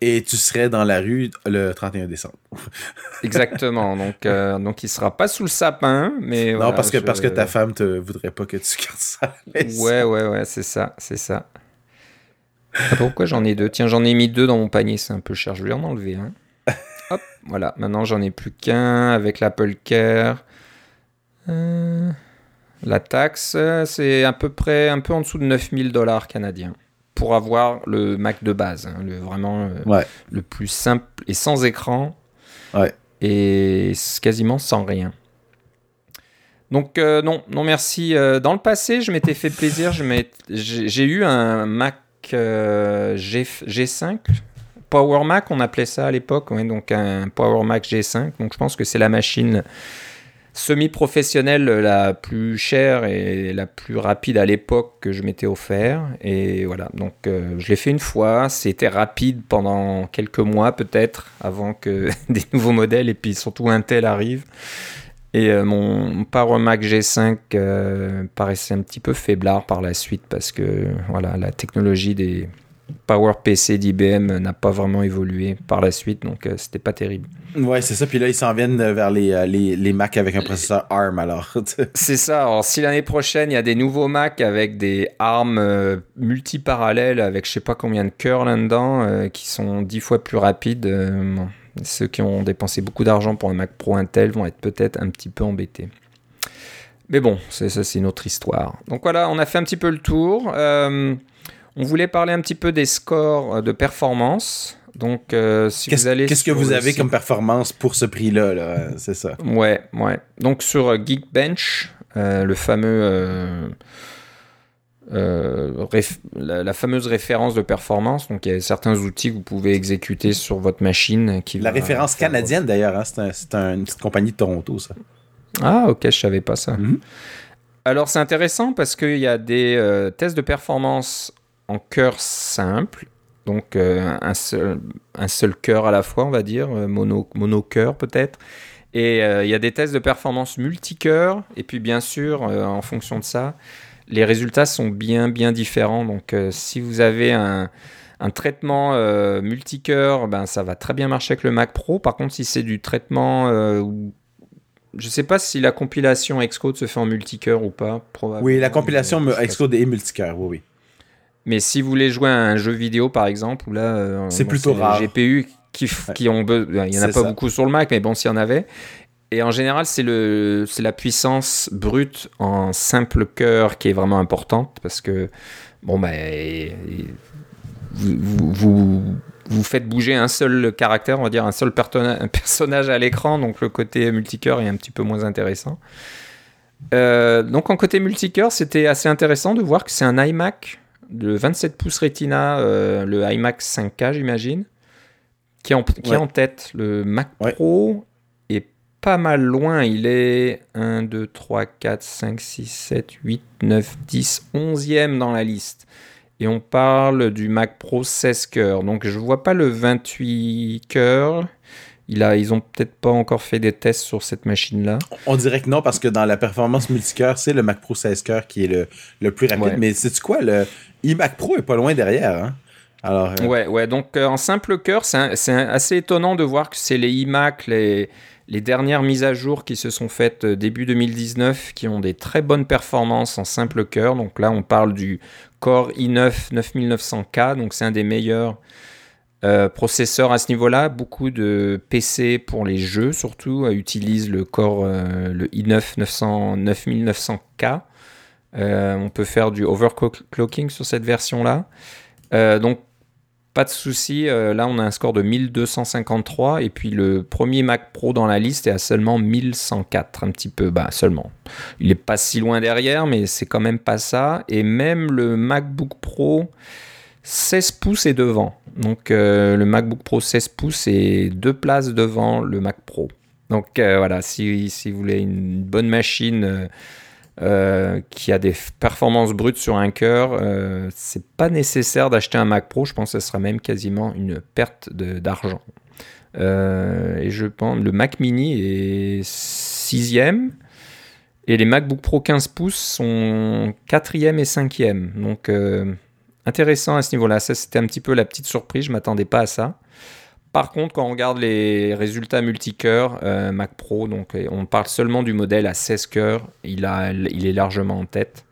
et tu serais dans la rue le 31 décembre. Exactement. Donc, euh, donc il sera pas sous le sapin, mais non parce que parce que ta femme te voudrait pas que tu gardes ça. Ouais, ouais, ouais, c'est ça, c'est ça. Ah, pourquoi j'en ai deux? Tiens, j'en ai mis deux dans mon panier, c'est un peu cher. Je vais en enlever un. Hop, voilà. Maintenant, j'en ai plus qu'un avec l'Apple Care. Euh, la taxe, c'est à peu près un peu en dessous de 9000 dollars canadiens pour avoir le Mac de base, hein, le, vraiment euh, le plus simple et sans écran. Et quasiment sans rien. Donc euh, non, non merci. Euh, dans le passé, je m'étais fait plaisir. J'ai eu un Mac G, G5, Power Mac, on appelait ça à l'époque. donc un Power Mac G5. Donc je pense que c'est la machine semi-professionnelle la plus chère et la plus rapide à l'époque que je m'étais offert. Et voilà, donc euh, je l'ai fait une fois. C'était rapide pendant quelques mois peut-être avant que des nouveaux modèles et puis surtout Intel arrive. Et euh, mon Power Mac G5 euh, paraissait un petit peu faiblard par la suite parce que voilà, la technologie des PowerPC d'IBM n'a pas vraiment évolué par la suite, donc euh, c'était pas terrible. Ouais, c'est ça. Puis là, ils s'en viennent vers les, euh, les, les Mac avec un processeur ARM, alors. c'est ça. Alors, si l'année prochaine, il y a des nouveaux Mac avec des ARM euh, multiparallèles, avec je sais pas combien de cœurs là-dedans, qui sont dix fois plus rapides, ceux qui ont dépensé beaucoup d'argent pour un Mac Pro Intel vont être peut-être un petit peu embêtés. Mais bon, ça, c'est une autre histoire. Donc voilà, on a fait un petit peu le tour. On voulait parler un petit peu des scores euh, de performance. Donc, euh, si vous allez. Qu'est-ce que vous avez comme performance pour ce prix-là, -là, c'est ça? Ouais, ouais. Donc, sur euh, Geekbench, le fameux. La, fameuse référence de performance. Donc, il y a certains outils que vous pouvez exécuter sur votre machine. Qui la référence canadienne, d'ailleurs. Hein, c'est une petite compagnie de Toronto, ça. Ah, ok, je savais pas ça. Mhm. Alors, c'est intéressant parce qu'il y a des tests de performance en cœur simple, donc euh, un, seul, un seul cœur à la fois, on va dire, euh, mono, mono cœur peut-être. Et euh, il y a des tests de performance multicœur, et puis bien sûr, en fonction de ça, les résultats sont bien bien différents. Donc si vous avez un, un traitement multicœur, ben, ça va très bien marcher avec le Mac Pro. Par contre, si c'est du traitement je ne sais pas si la compilation Xcode se fait en multicœur ou pas. Oui, la compilation Xcode est multicœur, oui, oui. Mais si vous voulez jouer à un jeu vidéo, par exemple, là, euh, c'est plutôt rare. GPU qui, qui ont il y en a pas beaucoup sur le Mac, mais bon, s'il y en avait. Et en général, c'est le, c'est la puissance brute en simple cœur qui est vraiment importante parce que bon ben, vous, vous, vous, faites bouger un seul caractère, on va dire un seul un personnage à l'écran, donc le côté multicœur est un petit peu moins intéressant. Euh, donc en côté multicœur, c'était assez intéressant de voir que c'est un iMac le 27 pouces Retina, euh, le iMac 5K, j'imagine, qui, est en, qui est en tête. Le Mac Pro pas mal loin. Il est 1, 2, 3, 4, 5, 6, 7, 8, 9, 10, 11e dans la liste. Et on parle du Mac Pro 16 cœurs. Donc je vois pas le 28 cœurs. Il a, ils ont peut-être pas encore fait des tests sur cette machine-là. On dirait que non, parce que dans la performance multicœur, c'est le Mac Pro 16 cœurs qui est le, le plus rapide. Mais sais-tu quoi? Le iMac Pro est pas loin derrière. Hein? Alors, euh, Ouais, ouais. Donc euh, en simple cœur, c'est assez étonnant de voir que c'est les iMac, les, les dernières mises à jour qui se sont faites euh, début 2019, qui ont des très bonnes performances en simple cœur. Donc là, on parle du Core i9 9900K. Donc c'est un des meilleurs euh, processeur à ce niveau-là, beaucoup de PC pour les jeux surtout euh, utilisent le Core le i9 9900K. on peut faire du overclocking sur cette version-là. donc pas de souci, là on a un score de 1253 et puis le premier Mac Pro dans la liste est à seulement 1104, un petit peu bas seulement. Il est pas si loin derrière mais c'est quand même pas ça et même le MacBook Pro 16 pouces est devant. Donc euh, le MacBook Pro 16 pouces est deux places devant le Mac Pro. Donc euh, voilà, si, vous voulez une bonne machine euh, qui a des performances brutes sur un cœur, c'est pas nécessaire d'acheter un Mac Pro. Je pense que ce sera même quasiment une perte d'argent. et je pense le Mac Mini est sixième. Et les MacBook Pro 15 pouces sont quatrième et cinquième. Donc intéressant à ce niveau-là. Ça, c'était un petit peu la petite surprise. Je m'attendais pas à ça. Par contre, quand on regarde les résultats multicœurs euh, Mac Pro, donc on parle seulement du modèle à 16 cœurs, il, est largement en tête.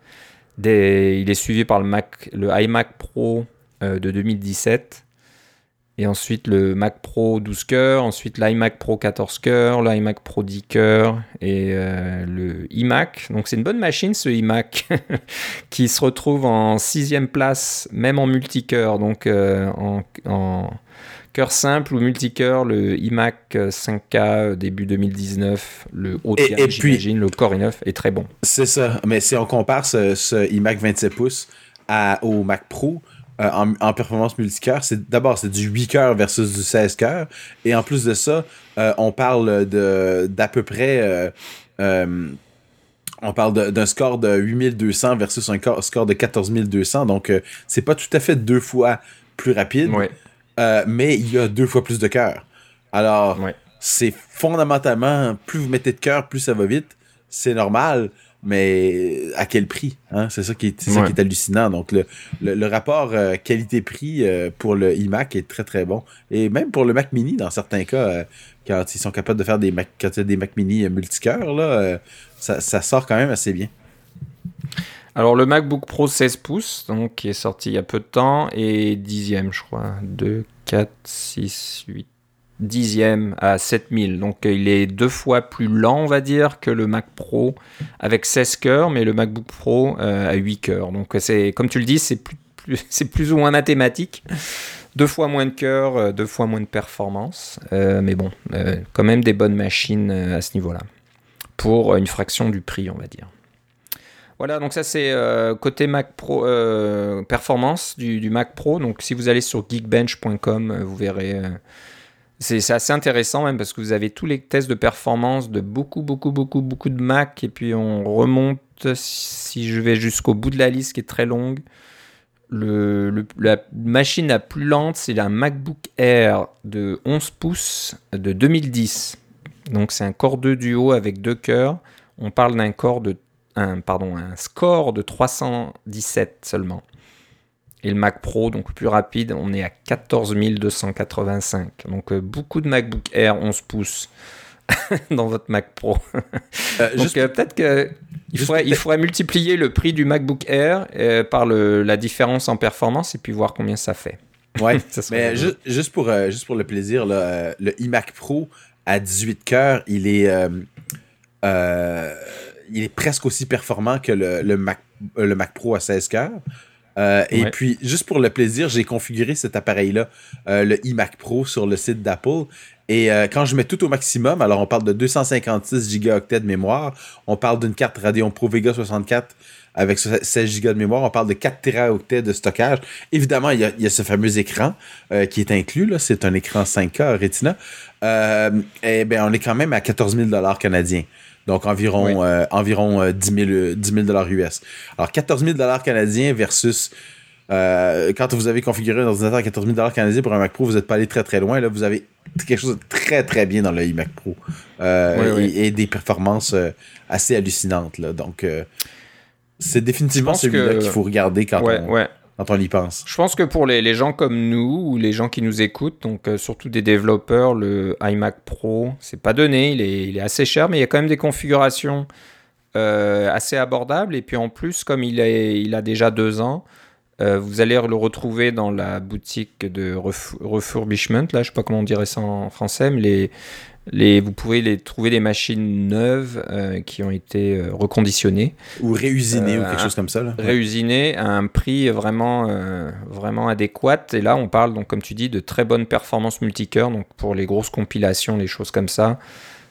Il est suivi par le, Mac, le iMac Pro euh, de 2017. Et ensuite le Mac Pro 12 cœurs, ensuite l'iMac Pro 14 cœurs, l'iMac Pro 10 cœurs et euh, le iMac. Donc c'est une bonne machine ce iMac qui se retrouve en sixième place, même en multicœur. Donc en cœur simple ou multicœur, le iMac 5K début 2019, le haut j'imagine, le Core i9 est très bon. C'est ça, mais si on compare ce, ce iMac 27 pouces à, au Mac Pro, euh, en, performance multicœur, c'est d'abord c'est du 8 cœurs versus du 16 cœurs. Et en plus de ça, euh, on parle de d'à peu près euh, on parle d'un score de 8200 versus un score de 14200. Donc c'est pas tout à fait deux fois plus rapide, mais il y a deux fois plus de cœurs. Alors c'est fondamentalement plus vous mettez de cœur, plus ça va vite. C'est normal mais à quel prix hein? C'est ça, qui est, ça qui est hallucinant. Donc, le, le, rapport euh, qualité-prix euh, pour le iMac est très, très bon. Et même pour le Mac Mini, dans certains cas, euh, quand ils sont capables de faire des Mac, quand il y a des Mac Mini multicœurs, là, ça, ça, sort quand même assez bien. Alors, le MacBook Pro 16 pouces, donc, qui est sorti il y a peu de temps, et dixième, je crois. 2, 4, 6, 8, dixième à 7000. Donc euh, il est deux fois plus lent, on va dire, que le Mac Pro avec 16 cœurs, mais le MacBook Pro euh, à 8 cœurs. Donc c'est, comme tu le dis, c'est plus, c'est plus ou moins mathématique. Deux fois moins de cœurs, euh, deux fois moins de performance. mais bon, quand même des bonnes machines à ce niveau-là. Pour une fraction du prix, on va dire. Voilà, donc ça c'est côté Mac Pro performance du, Mac Pro. Donc si vous allez sur geekbench.com, vous verrez c'est assez intéressant même parce que vous avez tous les tests de performance de beaucoup, beaucoup, beaucoup, beaucoup de Mac et puis on remonte, si je vais jusqu'au bout de la liste qui est très longue, la machine la plus lente c'est un MacBook Air de 11 pouces de 2010. Donc c'est un Core 2 Duo avec deux cœurs. On parle d'un Core de un, pardon, un score de 317 seulement. Et le Mac Pro, donc plus rapide, on est à 14 285. Donc euh, beaucoup de MacBook Air 11 pouces dans votre Mac Pro. Euh, donc euh, peut-être qu'il faudrait, il faudrait multiplier le prix du MacBook Air par le, la différence en performance et puis voir combien ça fait. Ouais, mais juste, pour, juste pour le plaisir, le iMac Pro à 18 cœurs, il est, il est presque aussi performant que le, le, Mac, le Mac Pro à 16 cœurs. Euh, et puis, juste pour le plaisir, j'ai configuré cet appareil-là, euh, le iMac Pro, sur le site d'Apple. Et euh, quand je mets tout au maximum, alors on parle de 256 Go de mémoire, on parle d'une carte Radeon Pro Vega 64 avec 16 Go de mémoire, on parle de 4 Teraoctets de stockage. Évidemment, il y a, ce fameux écran qui est inclus, c'est un écran 5K Retina. et bien, on est quand même à 14 000 canadiens. Donc environ, euh, environ 10 000, 10 000 US. Alors 14 000 canadiens versus euh, quand vous avez configuré un ordinateur à 14 000 canadiens pour un Mac Pro, vous n'êtes pas allé très très loin. Là, vous avez quelque chose de très très bien dans le iMac Pro euh, Et, des performances assez hallucinantes. Là. Donc c'est définitivement celui-là qu'il faut regarder quand on y pense. Je pense que pour les, les, gens comme nous ou les gens qui nous écoutent, donc euh, surtout des développeurs, le iMac Pro, c'est pas donné, il est, il est, assez cher, mais il y a quand même des configurations euh, assez abordables. Et puis en plus, comme il, est, il a déjà deux ans, euh, vous allez le retrouver dans la boutique de refurbishment. Là, je sais pas comment on dirait ça en français, mais les, les, vous pouvez les trouver des machines neuves euh, qui ont été euh, reconditionnées. Ou réusinées ou quelque chose comme ça. Là. Réusinées à un prix vraiment, vraiment adéquat. Et là, on parle, donc, comme tu dis, de très bonnes performances multicœur. Donc pour les grosses compilations, les choses comme ça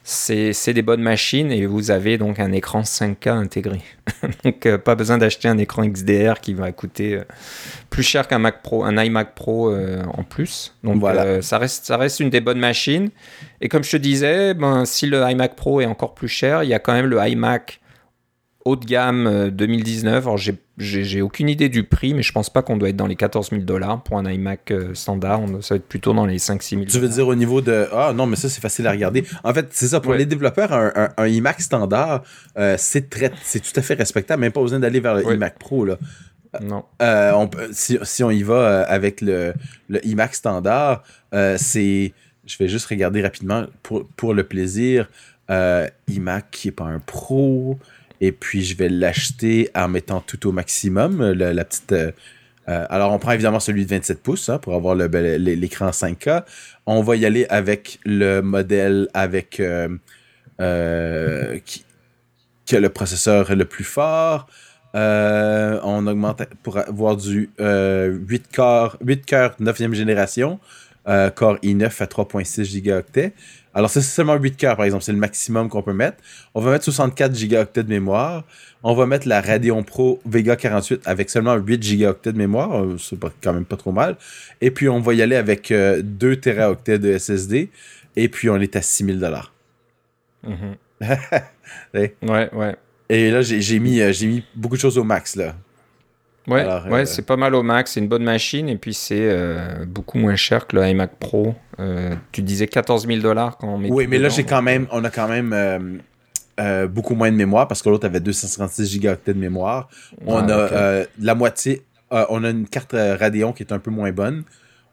c'est des bonnes machines et vous avez donc un écran 5K intégré. donc euh, pas besoin d'acheter un écran XDR qui va coûter euh, plus cher qu'un Mac Pro, un iMac Pro euh, en plus. Donc voilà. ça, reste, ça reste une des bonnes machines. Et comme je te disais, ben, si le iMac Pro est encore plus cher, il y a quand même le iMac haut de gamme 2019. Euh, Alors, j'ai aucune idée du prix, mais je pense pas qu'on doit être dans les 14 000 dollars pour un iMac euh, standard. Ça va être plutôt dans les 5-6 000 Tu veux dire au niveau de. Ah non, mais ça, c'est facile à regarder. En fait, c'est ça. Pour les développeurs, un, iMac standard, euh, c'est tout à fait respectable. Même pas besoin d'aller vers le iMac Pro. Là. Non. on, si, si, on y va avec le, le iMac standard, c'est. Je vais juste regarder rapidement pour, pour le plaisir. iMac qui n'est pas un pro. Et puis, je vais l'acheter en mettant tout au maximum. La, petite. Euh, euh, alors, on prend évidemment celui de 27 pouces hein, pour avoir l'écran 5K. On va y aller avec le modèle avec euh, qui, a le processeur le plus fort. on augmente pour avoir du 8 corps, 8 cœurs 9e génération, Core i9 à 3.6 GHz. Alors, c'est seulement 8 cœurs, par exemple. C'est le maximum qu'on peut mettre. On va mettre 64 Go de mémoire. On va mettre la Radeon Pro Vega 48 avec seulement 8 Go de mémoire. Euh, c'est quand même pas trop mal. Et puis, on va y aller avec 2 euh, Teraoctets de SSD. Et puis, on est à 6000 dollars. Mm-hmm. ouais, ouais. Et là, j'ai mis, euh, mis beaucoup de choses au max, là. Ouais, ouais euh, c'est pas mal au max, c'est une bonne machine et puis c'est euh, beaucoup moins cher que le iMac Pro. Euh, tu disais 14 000 dollars quand on met. Oui, mais là j'ai quand même, on a quand même beaucoup moins de mémoire parce que l'autre avait 256 Go de mémoire. On ah, a la moitié, on a une carte Radeon qui est un peu moins bonne.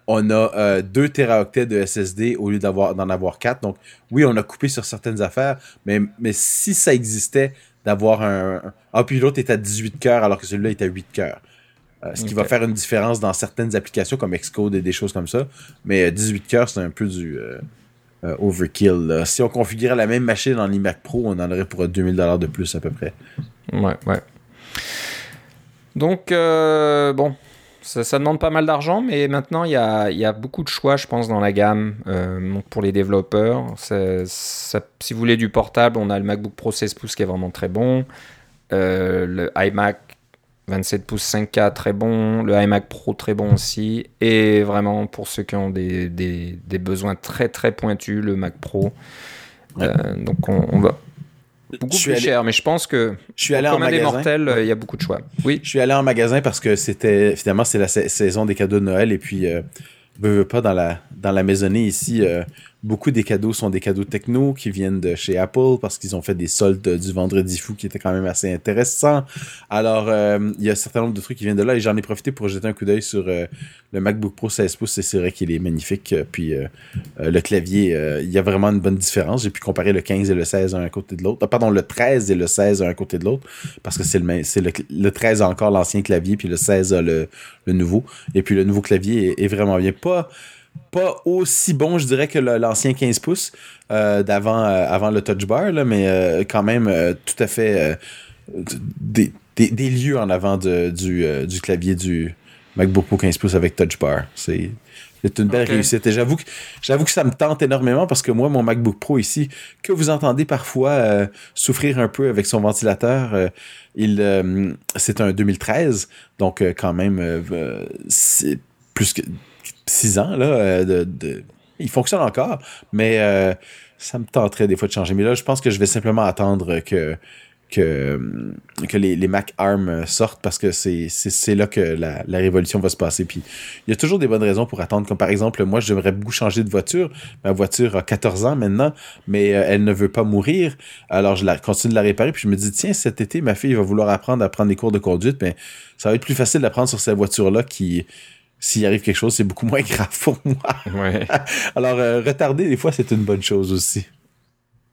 On a 2 Teraoctets de SSD au lieu d'avoir d'en avoir 4. Donc oui, on a coupé sur certaines affaires, mais, mais si ça existait, d'avoir un, Ah, puis l'autre est à 18 cœurs alors que celui-là est à 8 cœurs. Euh, ce qui va faire une différence dans certaines applications comme Xcode et des choses comme ça. Mais 18 euh, cœurs, c'est un peu du euh, overkill. Si on configurait la même machine dans l'iMac Pro, on en aurait pour 2000$ de plus à peu près. Ouais, ouais. Donc, bon, ça, demande pas mal d'argent, mais maintenant il y a, beaucoup de choix, je pense, dans la gamme euh, pour les développeurs. si vous voulez du portable, on a le MacBook Pro 16 pouces qui est vraiment très bon, euh, le iMac 27 pouces 5K très bon, le iMac Pro très bon aussi, et vraiment pour ceux qui ont des, besoins très très pointus, le Mac Pro. Euh, donc on va beaucoup plus cher, mais je pense que je suis allé en magasin. des mortels, il y a beaucoup de choix. Oui. Je suis allé en magasin parce que c'était finalement c'est la saison des cadeaux de Noël et puis euh, veux, pas dans la dans la maisonnée ici, euh, beaucoup des cadeaux sont des cadeaux techno qui viennent de chez Apple parce qu'ils ont fait des soldes du vendredi fou qui étaient quand même assez intéressants. Alors, euh, il y a un certain nombre de trucs qui viennent de là et j'en ai profité pour jeter un coup d'œil sur euh, le MacBook Pro 16 pouces et c'est vrai qu'il est magnifique. Puis le clavier, il y a vraiment une bonne différence. J'ai pu comparer le 15 et le 16 un côté de l'autre. pardon, le 13 et le 16 un côté de l'autre parce que c'est le, c'est le, le 13 a encore l'ancien clavier puis le 16 a le, le nouveau. Et puis le nouveau clavier est, est vraiment bien. Pas pas aussi bon, je dirais, que l'ancien 15 pouces euh, d'avant euh, avant le touch bar, là, mais euh, quand même tout à fait des, des, lieux en avant de, du, du, clavier du MacBook Pro 15 pouces avec touch bar. C'est une belle réussite. Et j'avoue que, j'avoue que ça me tente énormément parce que moi, mon MacBook Pro ici, que vous entendez parfois souffrir un peu avec son ventilateur, il, c'est un 2013, donc quand même, c'est plus que six ans, là, euh, il fonctionne encore, mais euh, ça me tenterait des fois de changer. Mais là, je pense que je vais simplement attendre que, que les, Mac ARM sortent parce que c'est là que la, révolution va se passer. Puis il y a toujours des bonnes raisons pour attendre. Comme par exemple, moi, j'aimerais beaucoup changer de voiture. Ma voiture a 14 ans maintenant, mais euh, elle ne veut pas mourir. Alors je continue de la réparer. Puis je me dis, tiens, cet été, ma fille va vouloir apprendre à prendre des cours de conduite. Mais ça va être plus facile d'apprendre sur cette voiture-là qui s'il arrive quelque chose, c'est beaucoup moins grave pour moi. Alors, euh, retarder, des fois, c'est une bonne chose aussi.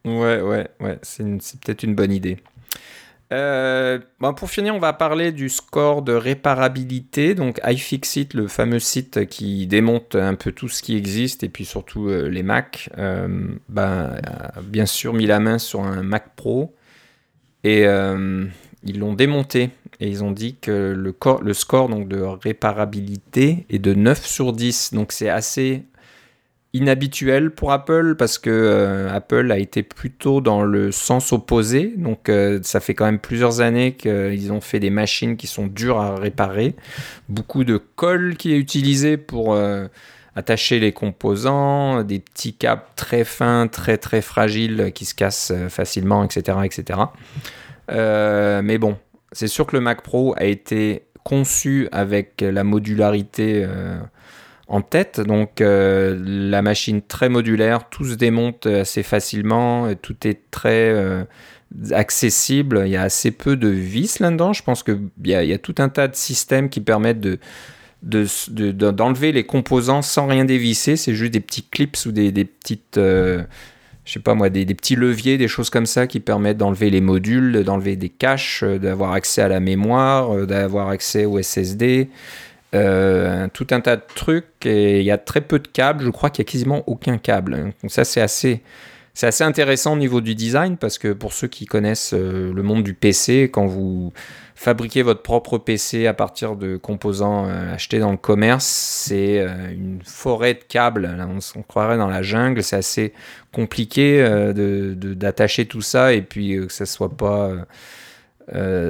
Ouais, ouais, ouais, c'est peut-être une bonne idée. Euh, bon, pour finir, on va parler du score de réparabilité. Donc, iFixit, le fameux site qui démonte un peu tout ce qui existe et puis surtout euh, les Mac, ben, a bien sûr mis la main sur un Mac Pro et ils l'ont démonté et ils ont dit que le, score donc, de réparabilité est de 9 sur 10. Donc c'est assez inhabituel pour Apple parce que euh, Apple a été plutôt dans le sens opposé. Donc euh, ça fait quand même plusieurs années qu'ils ont fait des machines qui sont dures à réparer. Beaucoup de colle qui est utilisé pour euh, attacher les composants, des petits câbles très fins, très très fragiles qui se cassent facilement, etc. etc. mais bon, c'est sûr que le Mac Pro a été conçu avec la modularité euh, en tête, donc euh, la machine très modulaire, tout se démonte assez facilement, tout est très euh, accessible, il y a assez peu de vis là-dedans, je pense qu'il y, y, a tout un tas de systèmes qui permettent de d'enlever les composants sans rien dévisser, c'est juste des petits clips ou des petites je sais pas moi, des, petits leviers, des choses comme ça qui permettent d'enlever les modules, d'enlever des caches, euh, d'avoir accès à la mémoire, euh, d'avoir accès au SSD, euh, tout un tas de trucs. Et il y a très peu de câbles, je crois qu'il n'y a quasiment aucun câble. Donc ça c'est assez, c'est assez intéressant au niveau du design parce que pour ceux qui connaissent le monde du PC, quand vous fabriquer votre propre PC à partir de composants euh, achetés dans le commerce, c'est euh, une forêt de câbles. Là, on, croirait dans la jungle. C'est assez compliqué euh, d'attacher tout ça et puis que ça soit pas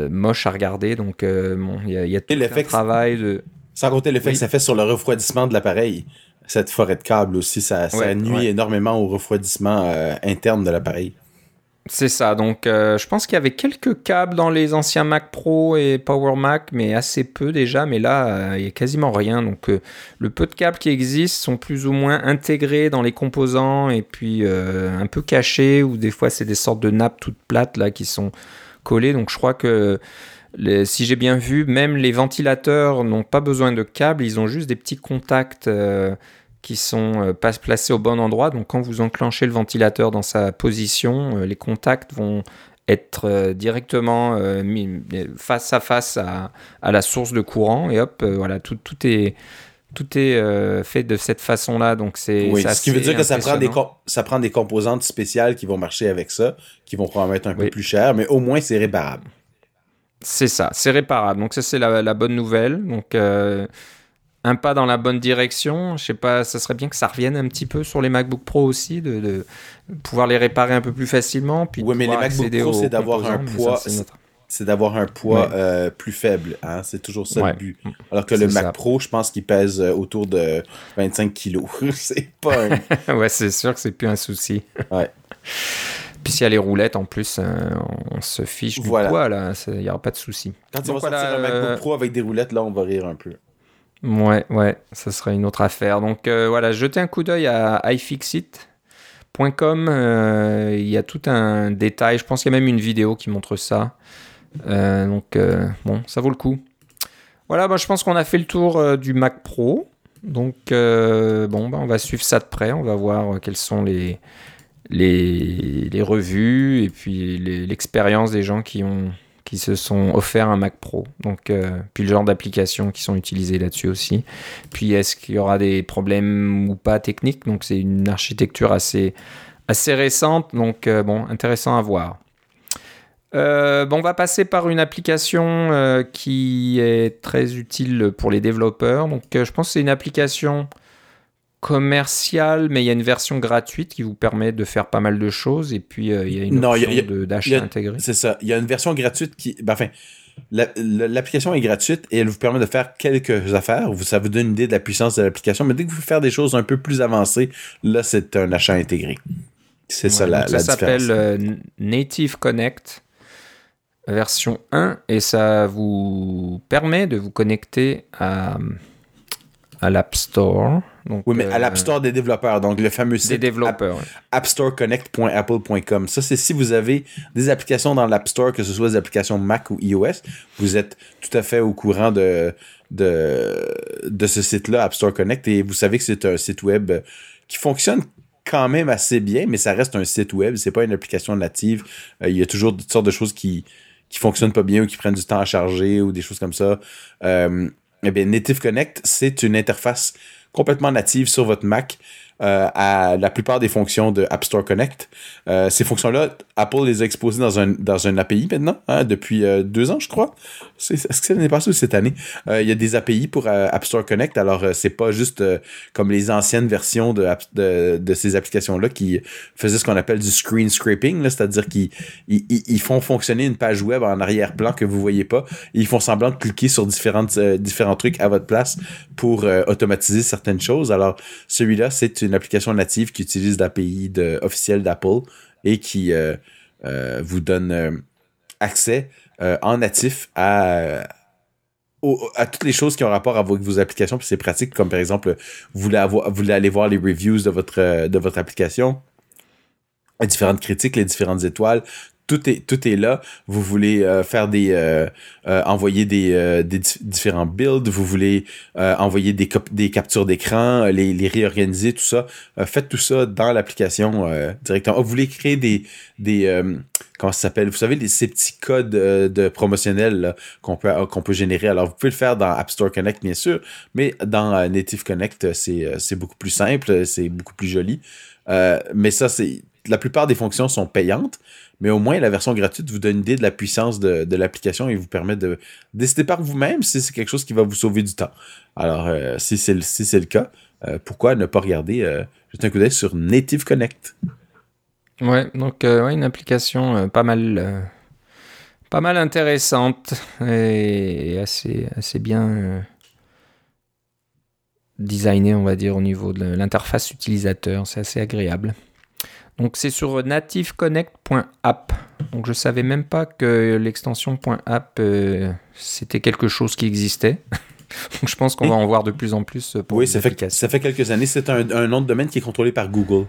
moche à regarder. Donc, il y, a tout un travail de. Sans compter l'effet que ça fait sur le refroidissement de l'appareil. Cette forêt de câbles aussi, ça, nuit énormément au refroidissement interne de l'appareil. C'est ça, donc euh, je pense qu'il y avait quelques câbles dans les anciens Mac Pro et Power Mac, mais assez peu déjà, mais là, euh, il n'y a quasiment rien. Donc euh, le peu de câbles qui existent sont plus ou moins intégrés dans les composants et puis un peu cachés, ou des fois c'est des sortes de nappes toutes plates là qui sont collées. Donc je crois que si j'ai bien vu, même les ventilateurs n'ont pas besoin de câbles, ils ont juste des petits contacts qui sont euh, pas placés au bon endroit. Donc quand vous enclenchez le ventilateur dans sa position, euh, les contacts vont être euh, directement mis face à face à, la source de courant et hop, voilà, tout, tout est tout est fait de cette façon-là, donc c'est. Oui, ce qui veut dire que ça prend, des ça prend des composantes spéciales qui vont marcher avec ça, qui vont probablement être un peu plus cher, mais au moins c'est réparable. C'est ça, c'est réparable. Donc ça c'est la, bonne nouvelle. Donc un pas dans la bonne direction. Je sais pas, ça serait bien que ça revienne un petit peu sur les MacBook Pro aussi, de, pouvoir les réparer un peu plus facilement. Puis oui, mais les MacBook Pro, c'est d'avoir un poids. C'est d'avoir un poids euh, plus faible. Hein? C'est toujours ça le but. Alors que le Mac Pro, je pense qu'il pèse euh, autour de 25 kilos. c'est pas un... ouais, c'est sûr que c'est plus un souci. ouais. Puis s'il y a les roulettes, en plus, euh, on se fiche du poids, là. Il n'y aura pas de souci. Quand tu vas sortir un MacBook Pro avec des roulettes, là, on va rire un peu. Ouais, ouais, ça serait une autre affaire. Donc euh, voilà, jetez un coup d'œil à iFixit. Euh, il y a tout un détail. Je pense qu'il y a même une vidéo qui montre ça. Euh, donc, bon, ça vaut le coup. Voilà, bah, je pense qu'on a fait le tour du Mac Pro. Donc, bon, bah, on va suivre ça de près. On va voir quelles sont les, les, les revues et puis l'expérience des gens qui ont qui se sont offerts un Mac Pro. Donc, euh, puis le genre d'applications qui sont utilisées là-dessus aussi. Puis est-ce qu'il y aura des problèmes ou pas techniques? Donc c'est une architecture assez, assez récente. Donc euh, bon, intéressant à voir. Euh, bon, on va passer par une application qui est très utile pour les développeurs. Donc je pense que c'est une application commercial, mais il y a une version gratuite qui vous permet de faire pas mal de choses. Et puis, euh, il y a une option d'achat intégré. C'est ça. Il y a une version gratuite qui. Ben, enfin, l'application est gratuite et elle vous permet de faire quelques affaires. Ça vous donne une idée de la puissance de l'application. Mais dès que vous faites des choses un peu plus avancées, là, c'est un achat intégré. C'est ça la, ça s'appelle euh, Native Connect version 1 et ça vous permet de vous connecter à, à l'App Store oui, mais à l'App euh, Store des développeurs, donc le fameux site des développeurs, appstoreconnect.apple.com. Ça, c'est si vous avez des applications dans l'App Store, que ce soit des applications Mac ou iOS, vous êtes tout à fait au courant de, de, de ce site-là, App Store Connect, et vous savez que c'est un site web qui fonctionne quand même assez bien, mais ça reste un site web, c'est pas une application native. Euh, il y a toujours toutes sortes de choses qui qui fonctionnent pas bien ou qui prennent du temps à charger ou des choses comme ça. Euh, eh bien, Native Connect, c'est une interface complètement native sur votre Mac euh, à la plupart des fonctions de App Store Connect. Euh, ces fonctions-là, Apple les a exposées dans un, dans un API maintenant, hein, depuis euh, deux ans, je crois. Est-ce que c'est l'année passée ou cette année? Il y a des API pour App Store Connect, alors c'est pas juste comme les anciennes versions de, de, ces applications-là qui faisaient ce qu'on appelle du screen scraping, c'est-à-dire qu'ils ils, font fonctionner une page web en arrière-plan que vous voyez pas. ils font semblant de cliquer sur différentes, différents trucs à votre place pour automatiser certaines choses. Alors, celui-là, c'est une application native qui utilise l'API officielle d'Apple et qui euh, euh, vous donne euh, accès en natif à, à toutes les choses qui ont rapport avec vos applications, puis c'est pratique, comme par exemple, vous voulez, aller voir les reviews de votre application, les différentes critiques, les différentes étoiles, tout est tout est là. Vous voulez euh, faire des euh, euh, envoyer des, des différents builds, vous voulez envoyer des des captures d'écran, les, les réorganiser tout ça. faites tout ça dans l'application directement. vous voulez créer des des comment ça s'appelle? Vous savez ces petits codes de promotionnels qu'on peut qu'on peut générer. Alors vous pouvez le faire dans App Store Connect bien sûr, mais dans Native Connect c'est c'est beaucoup plus simple, c'est beaucoup plus joli. mais ça c'est la plupart des fonctions sont payantes, mais au moins la version gratuite vous donne une idée de la puissance de, l'application et vous permet de décider par vous-même si c'est quelque chose qui va vous sauver du temps. Alors, euh, si c'est le, cas, euh, pourquoi ne pas regarder, euh, un coup d'œil sur Native Connect? Ouais, donc une application pas mal, pas mal intéressante et, assez, assez bien designée, on va dire, au niveau de l'interface utilisateur. C'est assez agréable. Donc c'est sur nativeconnect.app. Donc je savais même pas que l'extension .app euh, c'était quelque chose qui existait. Donc je pense qu'on va en voir de plus en plus pour Oui, ça fait, ça fait quelques années. C'est un, nom de domaine qui est contrôlé par Google.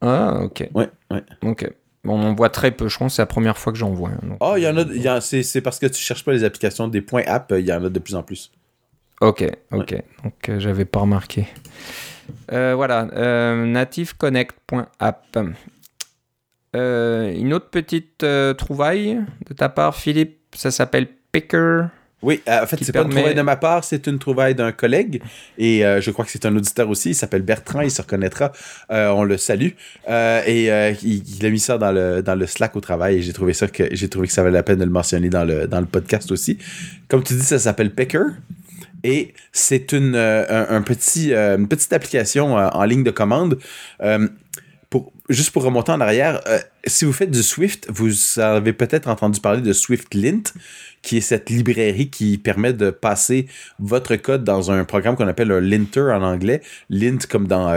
Ah, ok. Ouais, ouais. Ok. Bon, on en voit très peu. Je pense c'est la première fois que j'en vois. oh, il y en a. c'est parce que tu cherches pas les applications des points app. Il y en a de plus en plus. Ok, ok. Donc euh, j'avais pas remarqué. Euh, voilà, euh, nativeconnect.app. Euh, une autre petite trouvaille de ta part, Philippe, ça s'appelle Picker. Oui, en fait, c'est pas une trouvaille de ma part, c'est une trouvaille d'un collègue et je crois que c'est un auditeur aussi. Il s'appelle Bertrand, il se reconnaîtra. on le salue et il, a mis ça dans le dans le Slack au travail et j'ai trouvé ça que j'ai trouvé que ça valait la peine de le mentionner dans le dans le podcast aussi. Comme tu dis, ça s'appelle Picker. Et c'est une, euh, euh, petite application euh, en ligne de commande. Juste pour remonter en arrière, si vous faites du Swift, vous avez peut-être entendu parler de Swift Lint, qui est cette librairie qui permet de passer votre code dans un programme qu'on appelle un linter en anglais. Lint comme dans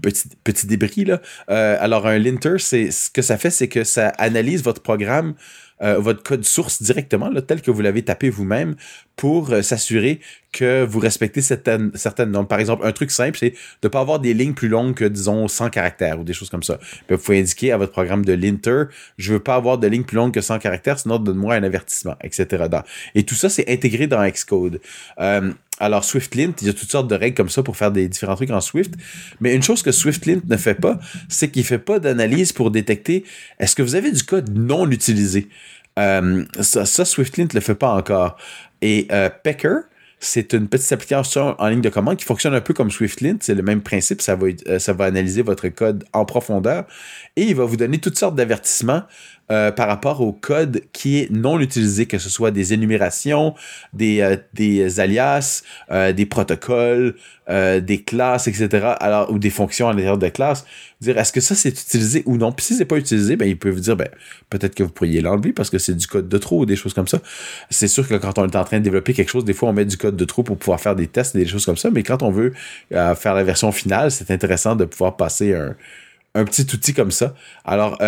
petit, débris. Alors un linter, ce que ça fait, c'est que ça analyse votre programme votre code source directement, tel que vous l'avez tapé vous-même, pour s'assurer que vous respectez certaines, certaines normes. Par exemple, un truc simple, c'est de ne pas avoir des lignes plus longues que, disons, 100 caractères ou des choses comme ça. Vous pouvez indiquer à votre programme de linter, je veux pas avoir de lignes plus longues que 100 caractères, sinon donne-moi un avertissement, etc. Et tout ça, c'est intégré dans Xcode. Euh, alors, SwiftLint, il y a toutes sortes de règles comme ça pour faire des différents trucs en Swift. Mais une chose que SwiftLint ne fait pas, c'est qu'il fait pas d'analyse pour détecter est-ce que vous avez du code non utilisé? Euh, ça, ça, SwiftLint le fait pas encore. Et euh, Pecker, c'est une petite application en ligne de commande qui fonctionne un peu comme SwiftLint. C'est le même principe. Euh, ça va analyser votre code en profondeur et il va vous donner toutes sortes d'avertissements euh, par rapport au code qui est non utilisé, que ce soit des énumérations, des, euh, des alias, euh, des protocoles, des classes, etc. Alors, ou des fonctions à l'intérieur de classe. Dire est-ce que ça c'est utilisé ou non? Puis si c'est pas utilisé, ben il peut vous dire ben peut-être que vous pourriez l'enlever parce que c'est du code de trop ou des choses comme ça. C'est sûr que quand on est en train de développer quelque chose, des fois on met du code de trop pour pouvoir faire des tests et des choses comme ça. Mais quand on veut faire la version finale, c'est intéressant de pouvoir passer un un petit outil comme ça. Alors,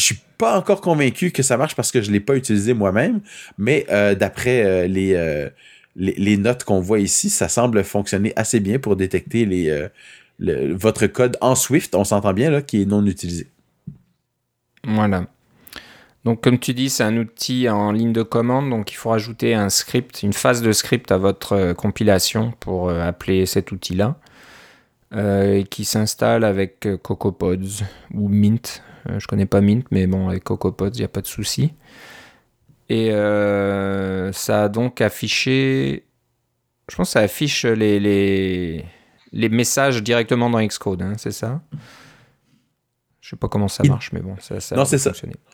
je suis pas encore convaincu que ça marche parce que je l'ai pas utilisé moi-même, mais euh, d'après euh, les, les, notes qu'on voit ici, ça semble fonctionner assez bien pour détecter les, votre code en Swift, on s'entend bien là, qui est non utilisé. Voilà. Donc, comme tu dis, c'est un outil en ligne de commande, donc il faut rajouter un script, une phase de script à votre compilation pour appeler cet outil-là. Euh, qui s'installe avec euh, CocoaPods ou Mint. Euh, je connais pas Mint, mais bon, avec CocoaPods, il n'y a pas de souci. Et ça a donc affiché. Je pense que ça affiche les messages directement dans Xcode, hein, c'est ça? Je sais pas comment ça marche, mais bon, ça, ça non, c'est ça.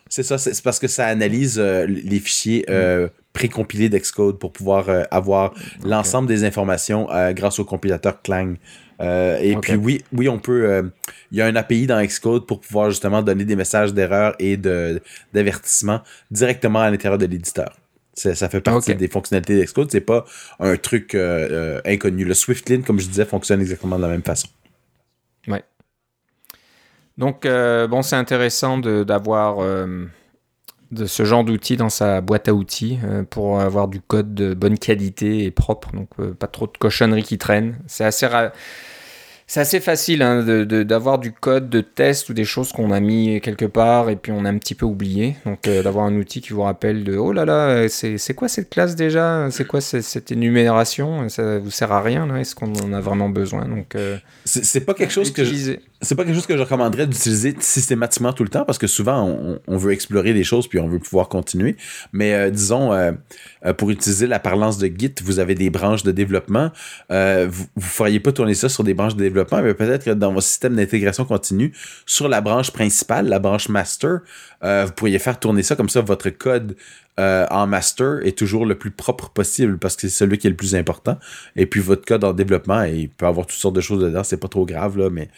C'est ça, c'est parce que ça analyse les fichiers euh, précompilés d'Xcode pour pouvoir avoir l'ensemble des informations grâce au compilateur Clang. Euh, et puis oui, oui, on peut. Euh, il y a un API dans Xcode pour pouvoir justement donner des messages d'erreur et de d'avertissement directement à l'intérieur de l'éditeur. Ça fait partie des fonctionnalités d'Xcode. C'est pas un truc euh, inconnu. Le SwiftLint, comme je disais, fonctionne exactement de la même façon. Ouais. Donc bon, c'est intéressant d'avoir de ce genre d'outils dans sa boîte à outils pour avoir du code de bonne qualité et propre, donc pas trop de cochonneries qui traînent. C'est assez c'est assez facile hein, d'avoir du code de test ou des choses qu'on a mis quelque part et puis on a un petit peu oublié. Donc euh, d'avoir un outil qui vous rappelle de oh là là, c'est quoi cette classe déjà? C'est quoi cette énumération? Ça vous sert à rien Est-ce qu'on en a vraiment besoin? Donc euh, c'est pas quelque chose que je c'est pas quelque chose que je recommanderais d'utiliser systématiquement tout le temps parce que souvent on, veut explorer des choses puis on veut pouvoir continuer. Mais euh, disons, euh, euh, pour utiliser la parlance de Git, vous avez des branches de développement. vous, ne feriez pas tourner ça sur des branches de développement, mais peut-être que dans votre système d'intégration continue, sur la branche principale, la branche master, vous pourriez faire tourner ça comme ça, votre code en master est toujours le plus propre possible parce que c'est celui qui est le plus important. Et puis votre code en développement, il peut avoir toutes sortes de choses dedans, c'est pas trop grave là, mais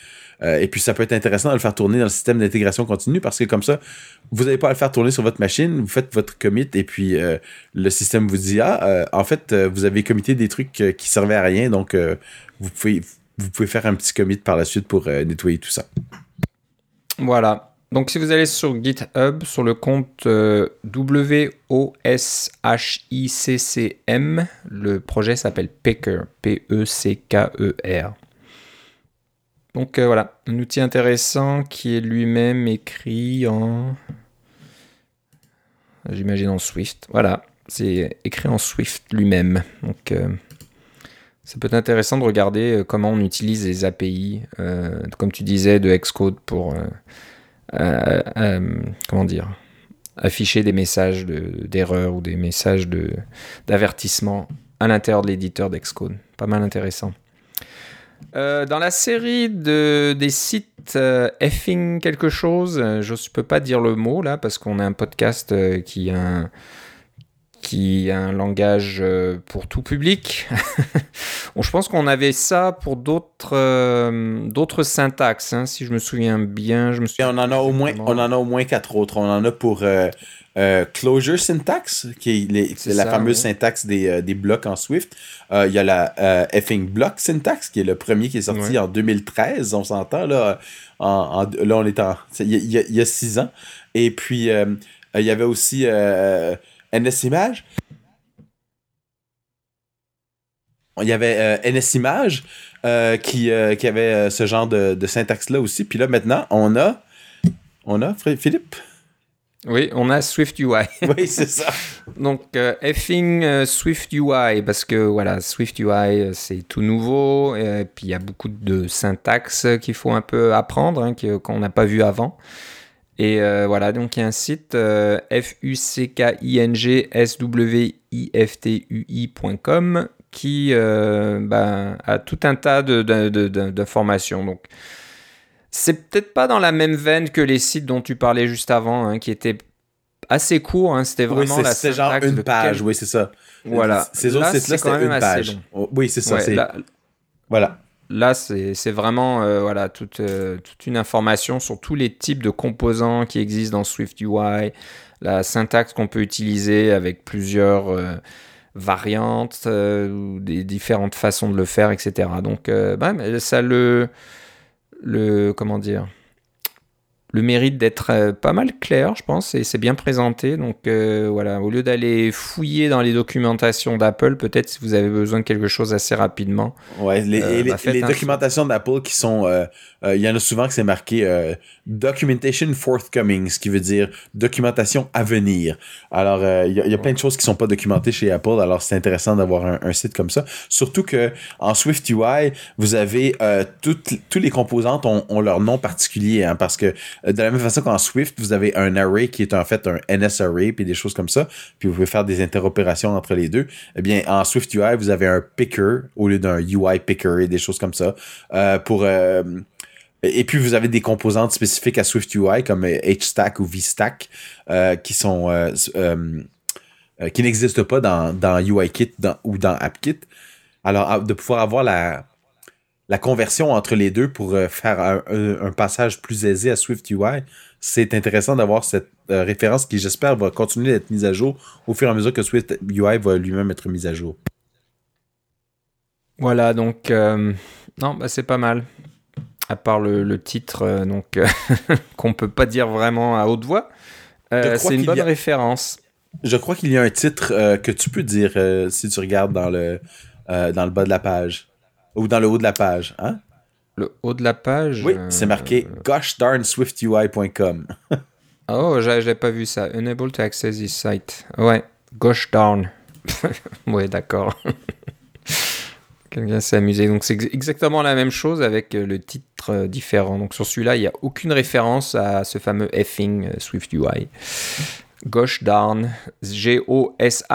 euh, et puis, ça peut être intéressant de le faire tourner dans le système d'intégration continue parce que comme ça, vous n'avez pas à le faire tourner sur votre machine, vous faites votre commit et puis euh, le système vous dit Ah, euh, en fait, vous avez commité des trucs qui servaient à rien, donc vous, pouvez, vous pouvez faire un petit commit par la suite pour nettoyer tout ça. Voilà. Donc, si vous allez sur GitHub, sur le compte WOSHICCM, le projet s'appelle Pecker, P-E-C-K-E-R. Donc euh, voilà, un outil intéressant qui est lui-même écrit en... J'imagine en Swift. Voilà, c'est écrit en Swift lui-même. Donc euh, ça peut être intéressant de regarder euh, comment on utilise les API, comme tu disais, de Xcode pour... comment dire afficher des messages d'erreur ou des messages d'avertissement à l'intérieur de l'éditeur d'Xcode. Pas mal intéressant. Euh, dans la série de, des sites euh, effing quelque chose, euh, je ne peux pas dire le mot là parce qu'on a un podcast qui a un, qui a un langage pour tout public. bon, je pense qu'on avait ça pour d'autres d'autres syntaxes, hein, si je me souviens bien. Je me souviens on en a au moins on en a au moins quatre autres. On en a pour euh, closure syntax, qui est, la fameuse syntaxe des, des, blocs en Swift. Euh, il y a la effing block syntax, qui est le premier qui est sorti en 2013, on s'entend. Là, en, là, on est en. Il y, a, six ans. Et puis, il y avait aussi NS Image. Il y avait NS Image qui, qui avait ce genre de, de syntaxe-là aussi. Puis là, maintenant, on a. On a, Philippe oui, on a Swift UI. oui, c'est ça. Donc, euh, effing euh, Swift UI, parce que voilà, Swift UI, euh, c'est tout nouveau, et puis il y a beaucoup de syntaxe qu'il faut un peu apprendre, hein, qu'on n'a pas vu avant. Et voilà, donc il y a un site f-u-c-k-i-n-g-s-w-i-f-t-u-i.com qui ben, a tout un tas d'informations. Donc, c'est peut-être pas dans la même veine que les sites dont tu parlais juste avant, hein, qui étaient assez courts. Hein. C'était vraiment oui, C'est genre une page, oui, c'est ça. Voilà. Ces autres sites-là, c'était une page. Oh, oui, c'est ça. Voilà. Là, c'est vraiment euh, voilà, toute, euh, toute une information sur tous les types de composants qui existent dans SwiftUI, la syntaxe qu'on peut utiliser avec plusieurs euh, variantes, ou des différentes façons de le faire, etc. Donc, bah, ça le le comment dire le mérite d'être euh, pas mal clair, je pense, et c'est bien présenté. Donc euh, voilà, au lieu d'aller fouiller dans les documentations d'Apple, peut-être si vous avez besoin de quelque chose assez rapidement. Ouais, les, euh, les, bah, documentations d'Apple qui sont, il y en a souvent que c'est marqué documentation forthcoming, ce qui veut dire documentation à venir. Alors il y, a plein de choses qui sont pas documentées chez Apple, alors c'est intéressant d'avoir un, site comme ça. Surtout que en Swift UI, vous avez toutes, tous les composantes ont, ont leur nom particulier, hein, parce que de la même façon qu'en Swift, vous avez un array qui est en fait un NS array, puis des choses comme ça, puis vous pouvez faire des interopérations entre les deux. Eh bien, en Swift UI, vous avez un picker au lieu d'un UI picker et des choses comme ça. Euh, pour euh, et puis vous avez des composantes spécifiques à Swift UI comme HStack ou VStack qui sont qui n'existent pas dans, dans UIKit ou dans AppKit. Alors, de pouvoir avoir la, la conversion entre les deux pour euh, faire un, passage plus aisé à Swift UI, c'est intéressant d'avoir cette euh, référence qui, j'espère, va continuer d'être mise à jour au fur et à mesure que Swift UI va lui-même être mise à jour. Voilà, donc, euh, non, bah, c'est pas mal. À part le, titre, donc, qu'on peut pas dire vraiment à haute voix. c'est une bonne référence. Je crois qu'il y a un titre que tu peux dire si tu regardes dans le, dans le bas de la page. Ou dans le haut de la page, hein? Le haut de la page? Oui, c'est marqué euh, goshdarnswiftui.com. oh, j'avais pas vu ça. Unable to access this site. Ouais, gosh darn. ouais, d'accord. Quelqu'un s'est amusé. Donc c'est exactement la même chose avec euh, le titre euh, différent. Donc sur celui-là, il n'y a aucune référence à ce fameux effing SwiftUI. Gosh darn. G-O-S-H-D-A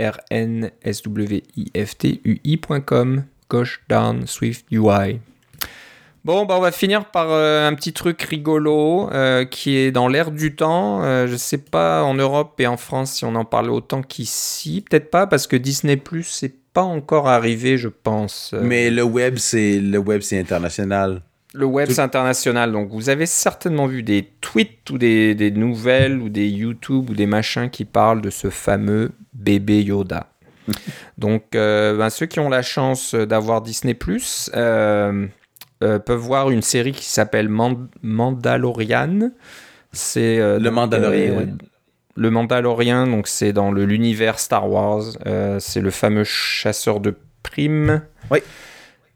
R-N-S-W-I-F-T-U-I.com, Gosh Darn Swift UI. Bon, bah on va finir par euh, un petit truc rigolo euh, qui est dans l'air du temps. Euh, je sais pas en Europe et en France si on en parle autant qu'ici. Peut-être pas parce que Disney Plus c'est pas encore arrivé, je pense. Mais le web c'est international. Le web, c'est international. Donc, vous avez certainement vu des tweets ou des, des, nouvelles ou des YouTube ou des machins qui parlent de ce fameux bébé Yoda. Donc, euh, ben, ceux qui ont la chance d'avoir Disney euh, euh, peuvent voir une série qui s'appelle Mandalorian. C'est le Mandalorian. Le Mandalorian, donc c'est dans l'univers Star Wars. c'est le fameux chasseur de primes. Oui.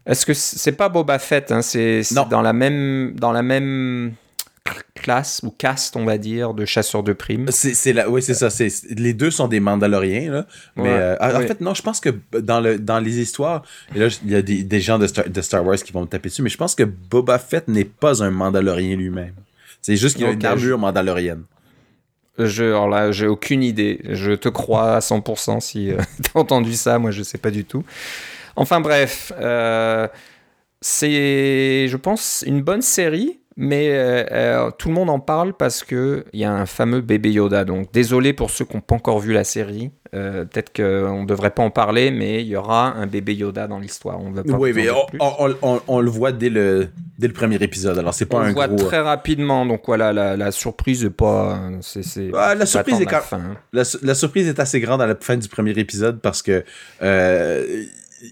Est-ce que c'est pas Boba Fett hein, C'est dans la même dans la même classe ou caste, on va dire, de chasseurs de primes? C'est la, oui, c'est ça. C'est les deux sont des Mandaloriens là. Mais euh, en fait, non, je pense que dans le dans les histoires, et là, il y a des, gens de Star, de Star, Wars qui vont me taper dessus, mais je pense que Boba Fett n'est pas un Mandalorien lui-même. C'est juste qu'il a une armure mandalorienne. Je, alors là, j'ai aucune idée. Je te crois à 100% si euh, tu as entendu ça. Moi, je sais pas du tout. Enfin bref, euh, c'est, je pense, une bonne série, mais euh, euh, tout le monde en parle parce qu'il y a un fameux bébé Yoda. Donc désolé pour ceux qui n'ont pas encore vu la série. peut-être qu'on ne devrait pas en parler, mais il y aura un bébé Yoda dans l'histoire. On oui, mais on, le voit dès le, dès le premier épisode. Alors c'est pas on le voit très rapidement. Donc voilà, la, surprise n'est pas. C'est, la surprise est la, la, surprise est assez grande à la fin du premier épisode parce que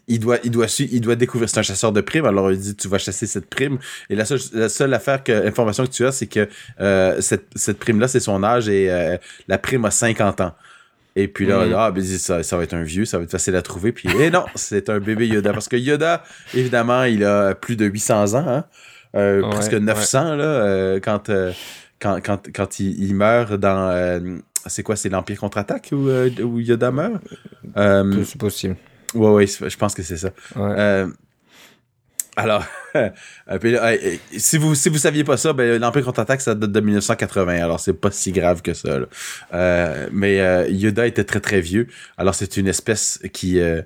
il doit, il doit, il doit découvrir, c'est un chasseur de primes, alors il dit tu vas chasser cette prime. Et la seule, la seule affaire que, information que tu as, c'est que euh, cette, cette prime-là, c'est son âge et euh, la prime a 50 ans. Et puis là, ah, ben, ça, ça va être un vieux, ça va être facile à trouver. Puis, eh non, c'est un bébé Yoda. Parce que Yoda, évidemment, il a plus de 800 ans, hein, euh, Ouais, presque 900, là, quand, quand, quand, quand il, il meurt dans. c'est quoi, c'est l'Empire contre-attaque où, où Yoda meurt? C'est possible. Ouais, ouais, je pense que c'est ça. Ouais. Euh, alors, euh, si vous si vous saviez pas ça, ben l'Empire contre-attaque ça date de 1980, alors c'est pas si grave que ça. là. Euh, mais euh, Yoda était très très vieux, alors c'est une espèce qui euh,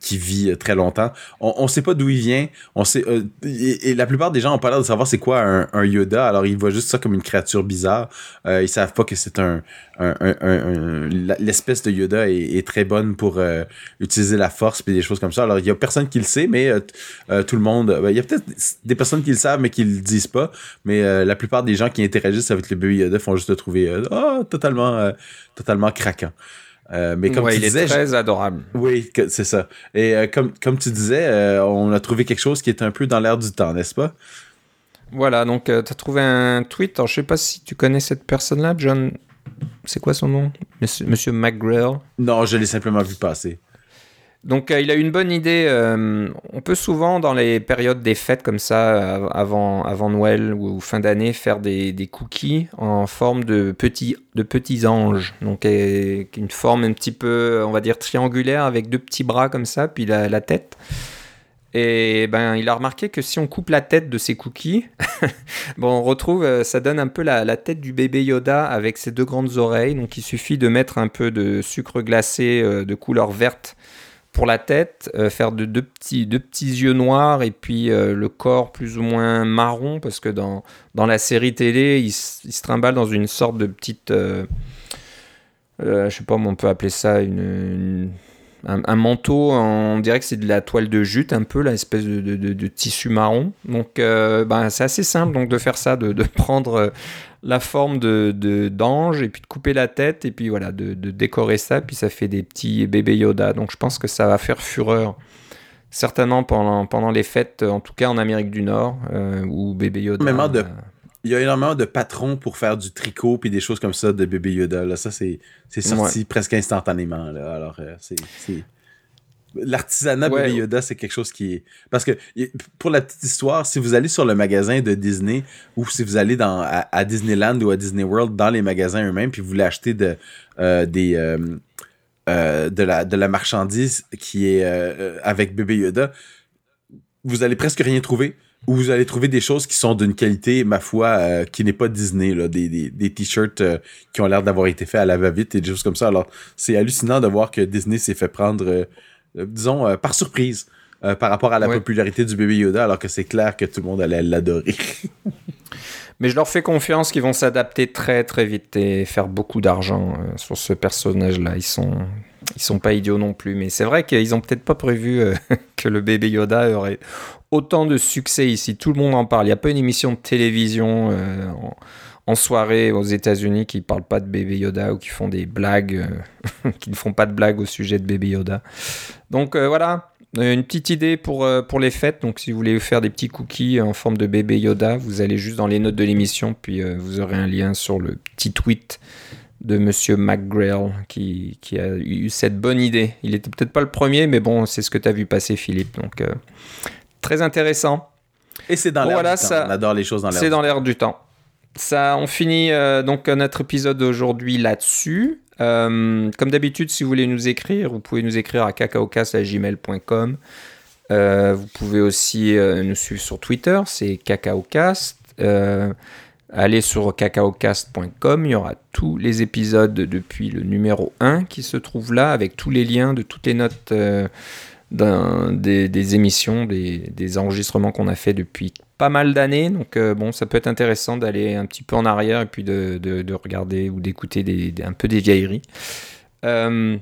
qui vit euh, très longtemps. On, on sait pas d'où il vient, on sait euh, et, et la plupart des gens ont pas l'air de savoir c'est quoi un, Yoda, alors ils voient juste ça comme une créature bizarre. Euh, ils savent pas que c'est un, l'espèce de Yoda est, très bonne pour euh, utiliser la force puis des choses comme ça. Alors il y a personne qui le sait, mais tout le monde, ben, il y a peut-être des personnes qui le savent mais qui le disent pas. Mais la plupart des gens qui interagissent avec le bébé Yoda font juste le trouver ah, totalement totalement craquant. Euh, mais comme Ouais, tu il disais, est très adorable. oui, c'est ça. Et euh, comme, comme tu disais, euh, on a trouvé quelque chose qui est un peu dans l'air du temps, n'est-ce pas? Voilà, donc tu as trouvé un tweet. Alors, je sais pas si tu connais cette personne-là, John. C'est quoi son nom? Monsieur, Monsieur McGrail? Non, je l'ai simplement vu passer. Donc, euh, il a une bonne idée. euh, on peut souvent, dans les périodes des fêtes comme ça, avant, avant Noël ou, fin d'année, faire des, cookies en forme de petits, de petits anges. Donc, une forme un petit peu, on va dire, triangulaire avec deux petits bras comme ça, puis la, tête. Et ben, il a remarqué que si on coupe la tête de ces cookies, bon, on retrouve, euh, ça donne un peu la, la tête du bébé Yoda avec ses deux grandes oreilles. Donc, il suffit de mettre un peu de sucre glacé de couleur verte pour la tête, euh, faire de deux petits, deux petits yeux noirs et puis euh, le corps plus ou moins marron parce que dans, dans la série télé, il, se trimballe dans une sorte de petite. euh, euh, je sais pas comment on peut appeler ça, une- un, un manteau, on dirait que c'est de la toile de jute un peu, la espèce de, de- de- de tissu marron. Donc euh, ben, c'est assez simple donc, de faire ça, de, prendre euh, la forme de d'ange et puis de couper la tête et puis voilà, de, décorer ça, puis ça fait des petits bébés Yoda. Donc je pense que ça va faire fureur. Certainement pendant, pendant les fêtes, en tout cas en Amérique du Nord, euh, où bébé Yoda. De- euh, Il y a énormément de patrons pour faire du tricot puis des choses comme ça de bébé Yoda. Là. Ça, c'est c'est sorti presque instantanément. Là. Alors, euh, c'est... c'est- L'artisanat Ouais. bébé Yoda, c'est quelque chose qui est... Parce que, pour la petite histoire, si vous allez sur le magasin de Disney ou si vous allez dans, à, à Disneyland ou à Disney World dans les magasins eux-mêmes puis vous voulez acheter de, euh, des... euh, de, la, de la marchandise qui est avec bébé Yoda, vous allez presque rien trouver. Ou vous allez trouver des choses qui sont d'une qualité, ma foi, euh, qui n'est pas Disney, là, des, des, des t-shirts euh, qui ont l'air d'avoir été faits à la va-vite et des choses comme ça. Alors, c'est hallucinant de voir que Disney s'est fait prendre, euh, disons, par surprise par rapport à la Ouais. popularité du bébé Yoda, alors que c'est clair que tout le monde allait l'adorer. Mais je leur fais confiance qu'ils vont s'adapter très très vite et faire beaucoup d'argent sur ce personnage-là. Ils sont, ils sont pas idiots non plus. Mais c'est vrai qu'ils ont peut-être pas prévu euh, que le bébé Yoda aurait autant de succès ici. Tout le monde en parle. Il n'y a pas une émission de télévision euh, en, soirée aux États-Unis qui parle pas de bébé Yoda ou qui font des blagues, euh, qui ne font pas de blagues au sujet de bébé Yoda. Donc euh, voilà, Une petite idée pour, pour les fêtes. Donc, si vous voulez faire des petits cookies en forme de bébé Yoda, vous allez juste dans les notes de l'émission, puis vous aurez un lien sur le petit tweet de Monsieur McGrail qui, qui a eu cette bonne idée. Il était peut-être pas le premier, mais bon, c'est ce que tu as vu passer, Philippe. Donc, euh, très intéressant. Et c'est dans l'air voilà, du temps. ça- On adore les choses dans l'air C'est du dans l'air du temps. Ça, on finit euh, donc notre épisode d'aujourd'hui là-dessus. Euh, comme d'habitude, si vous voulez nous écrire, vous pouvez nous écrire à cacaocast.gmail.com. Euh, vous pouvez aussi euh, nous suivre sur Twitter, c'est cacaocast. Allez sur cacaocast.com, il y aura tous les épisodes depuis le numéro 1 qui se trouve là, avec tous les liens de toutes les notes des, émissions, des, enregistrements qu'on a fait depuis pas mal d'années. Donc euh, bon, ça peut être intéressant d'aller un petit peu en arrière et puis de, de- de regarder ou d'écouter un peu des vieilleries. Euh,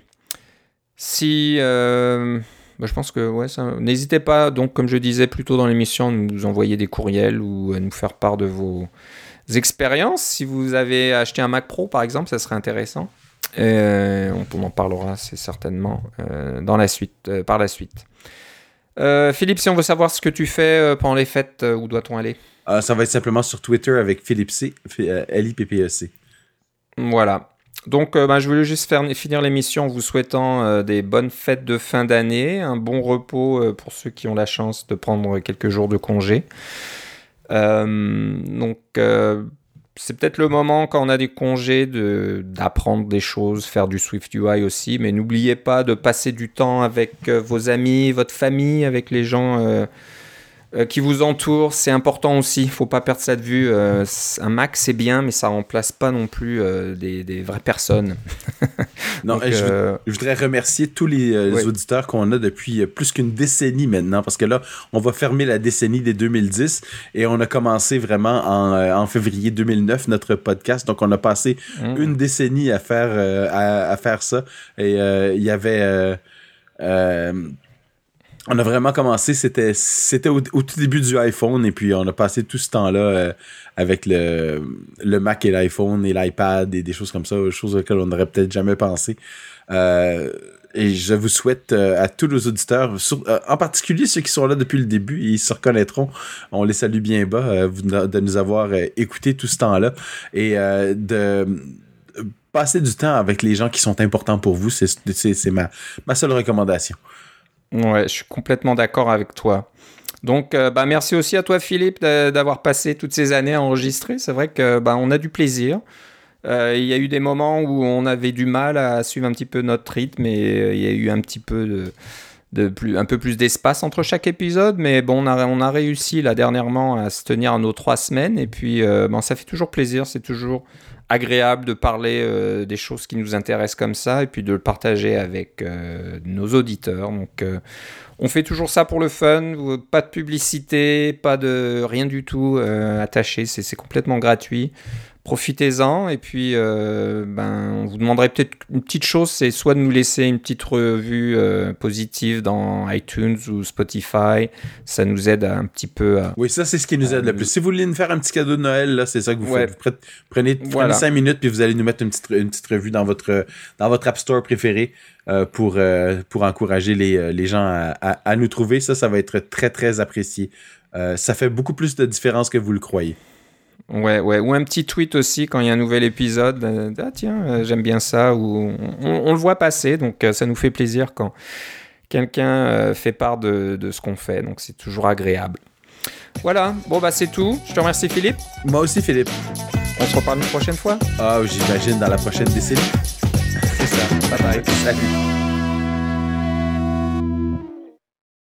si... euh, bah, je pense que ouais, n'hésitez pas, donc comme je disais plus tôt dans l'émission, à nous envoyer des courriels ou à nous faire part de vos expériences. Si vous avez acheté un Mac Pro, par exemple, ça serait intéressant. On, en parlera, c'est certainement dans la suite, par la suite. Philippe, si on veut savoir ce que tu fais pendant les fêtes, où doit-on aller? Ça va être simplement sur Twitter avec Philippe C, L-I-P-P-E-C. Voilà. Donc, euh, bah, je voulais juste faire, finir l'émission en vous souhaitant euh, des bonnes fêtes de fin d'année, un bon repos euh, pour ceux qui ont la chance de prendre quelques jours de congé. donc, c'est peut-être le moment quand on a des congés d'apprendre des choses, faire du Swift UI aussi, mais n'oubliez pas de passer du temps avec vos amis, votre famille, avec les gens euh, qui vous entoure, c'est important aussi. Il faut pas perdre ça de vue. Euh, un Mac, c'est bien, mais ça remplace pas non plus euh, des, des, vraies personnes. non, je, voudrais remercier tous les, auditeurs qu'on a depuis plus qu'une décennie maintenant, parce que là, on va fermer la décennie des 2010 et on a commencé vraiment en, en février 2009 notre podcast. Donc, on a passé mmh. une décennie à faire, à, à, faire ça. Et il y avait on a vraiment commencé, c'était au, tout début du iPhone et puis on a passé tout ce temps-là euh, avec le, Mac et l'iPhone et l'iPad et des choses comme ça, choses auxquelles on n'aurait peut-être jamais pensé. Euh, et je vous souhaite euh, à tous nos auditeurs, en particulier ceux qui sont là depuis le début, ils se reconnaîtront. On les salue bien bas de nous avoir écouté tout ce temps-là et de passer du temps avec les gens qui sont importants pour vous. C'est ma seule recommandation. Ouais, je suis complètement d'accord avec toi. Donc, euh, bah, merci aussi à toi, Philippe, d'avoir passé toutes ces années à enregistrer. C'est vrai que bah, on a du plaisir. Euh, il y a eu des moments où on avait du mal à suivre un petit peu notre rythme et euh, il y a eu un petit peu de, plus, un peu plus d'espace entre chaque épisode. Mais bon, on a, on a réussi là dernièrement à se tenir à nos trois semaines et puis bon, ça fait toujours plaisir. C'est toujours agréable de parler euh, des choses qui nous intéressent comme ça et puis de le partager avec euh, nos auditeurs. Donc, euh, on fait toujours ça pour le fun, pas de publicité, pas de rien du tout attaché, c'est complètement gratuit profitez-en. Et puis, euh, ben, on vous demanderait peut-être une petite chose, c'est soit de nous laisser une petite revue euh, positive dans iTunes ou Spotify. Ça nous aide un petit peu à... Oui, ça, c'est ce qui nous aide le plus. Si vous voulez nous faire un petit cadeau de Noël, là, c'est ça que vous faites. Vous prenez, prenez 5 minutes, puis vous allez nous mettre une petite, une petite revue dans votre, dans votre App Store préféré. Euh, pour, pour encourager les, les gens à, à, nous trouver. Ça, ça va être très, très apprécié. ça fait beaucoup plus de différence que vous le croyez. Ouais, ouais. Ou un petit tweet aussi quand il y a un nouvel épisode. Euh, ah tiens, euh, j'aime bien ça. Ou on, le voit passer, donc euh, ça nous fait plaisir quand quelqu'un fait part de, de ce qu'on fait. Donc c'est toujours agréable. Voilà, bon bah c'est tout. Je te remercie Philippe. Moi aussi Philippe. On se reparle une prochaine fois. Ah, j'imagine dans la prochaine décennie. c'est ça. Bye bye. Salut.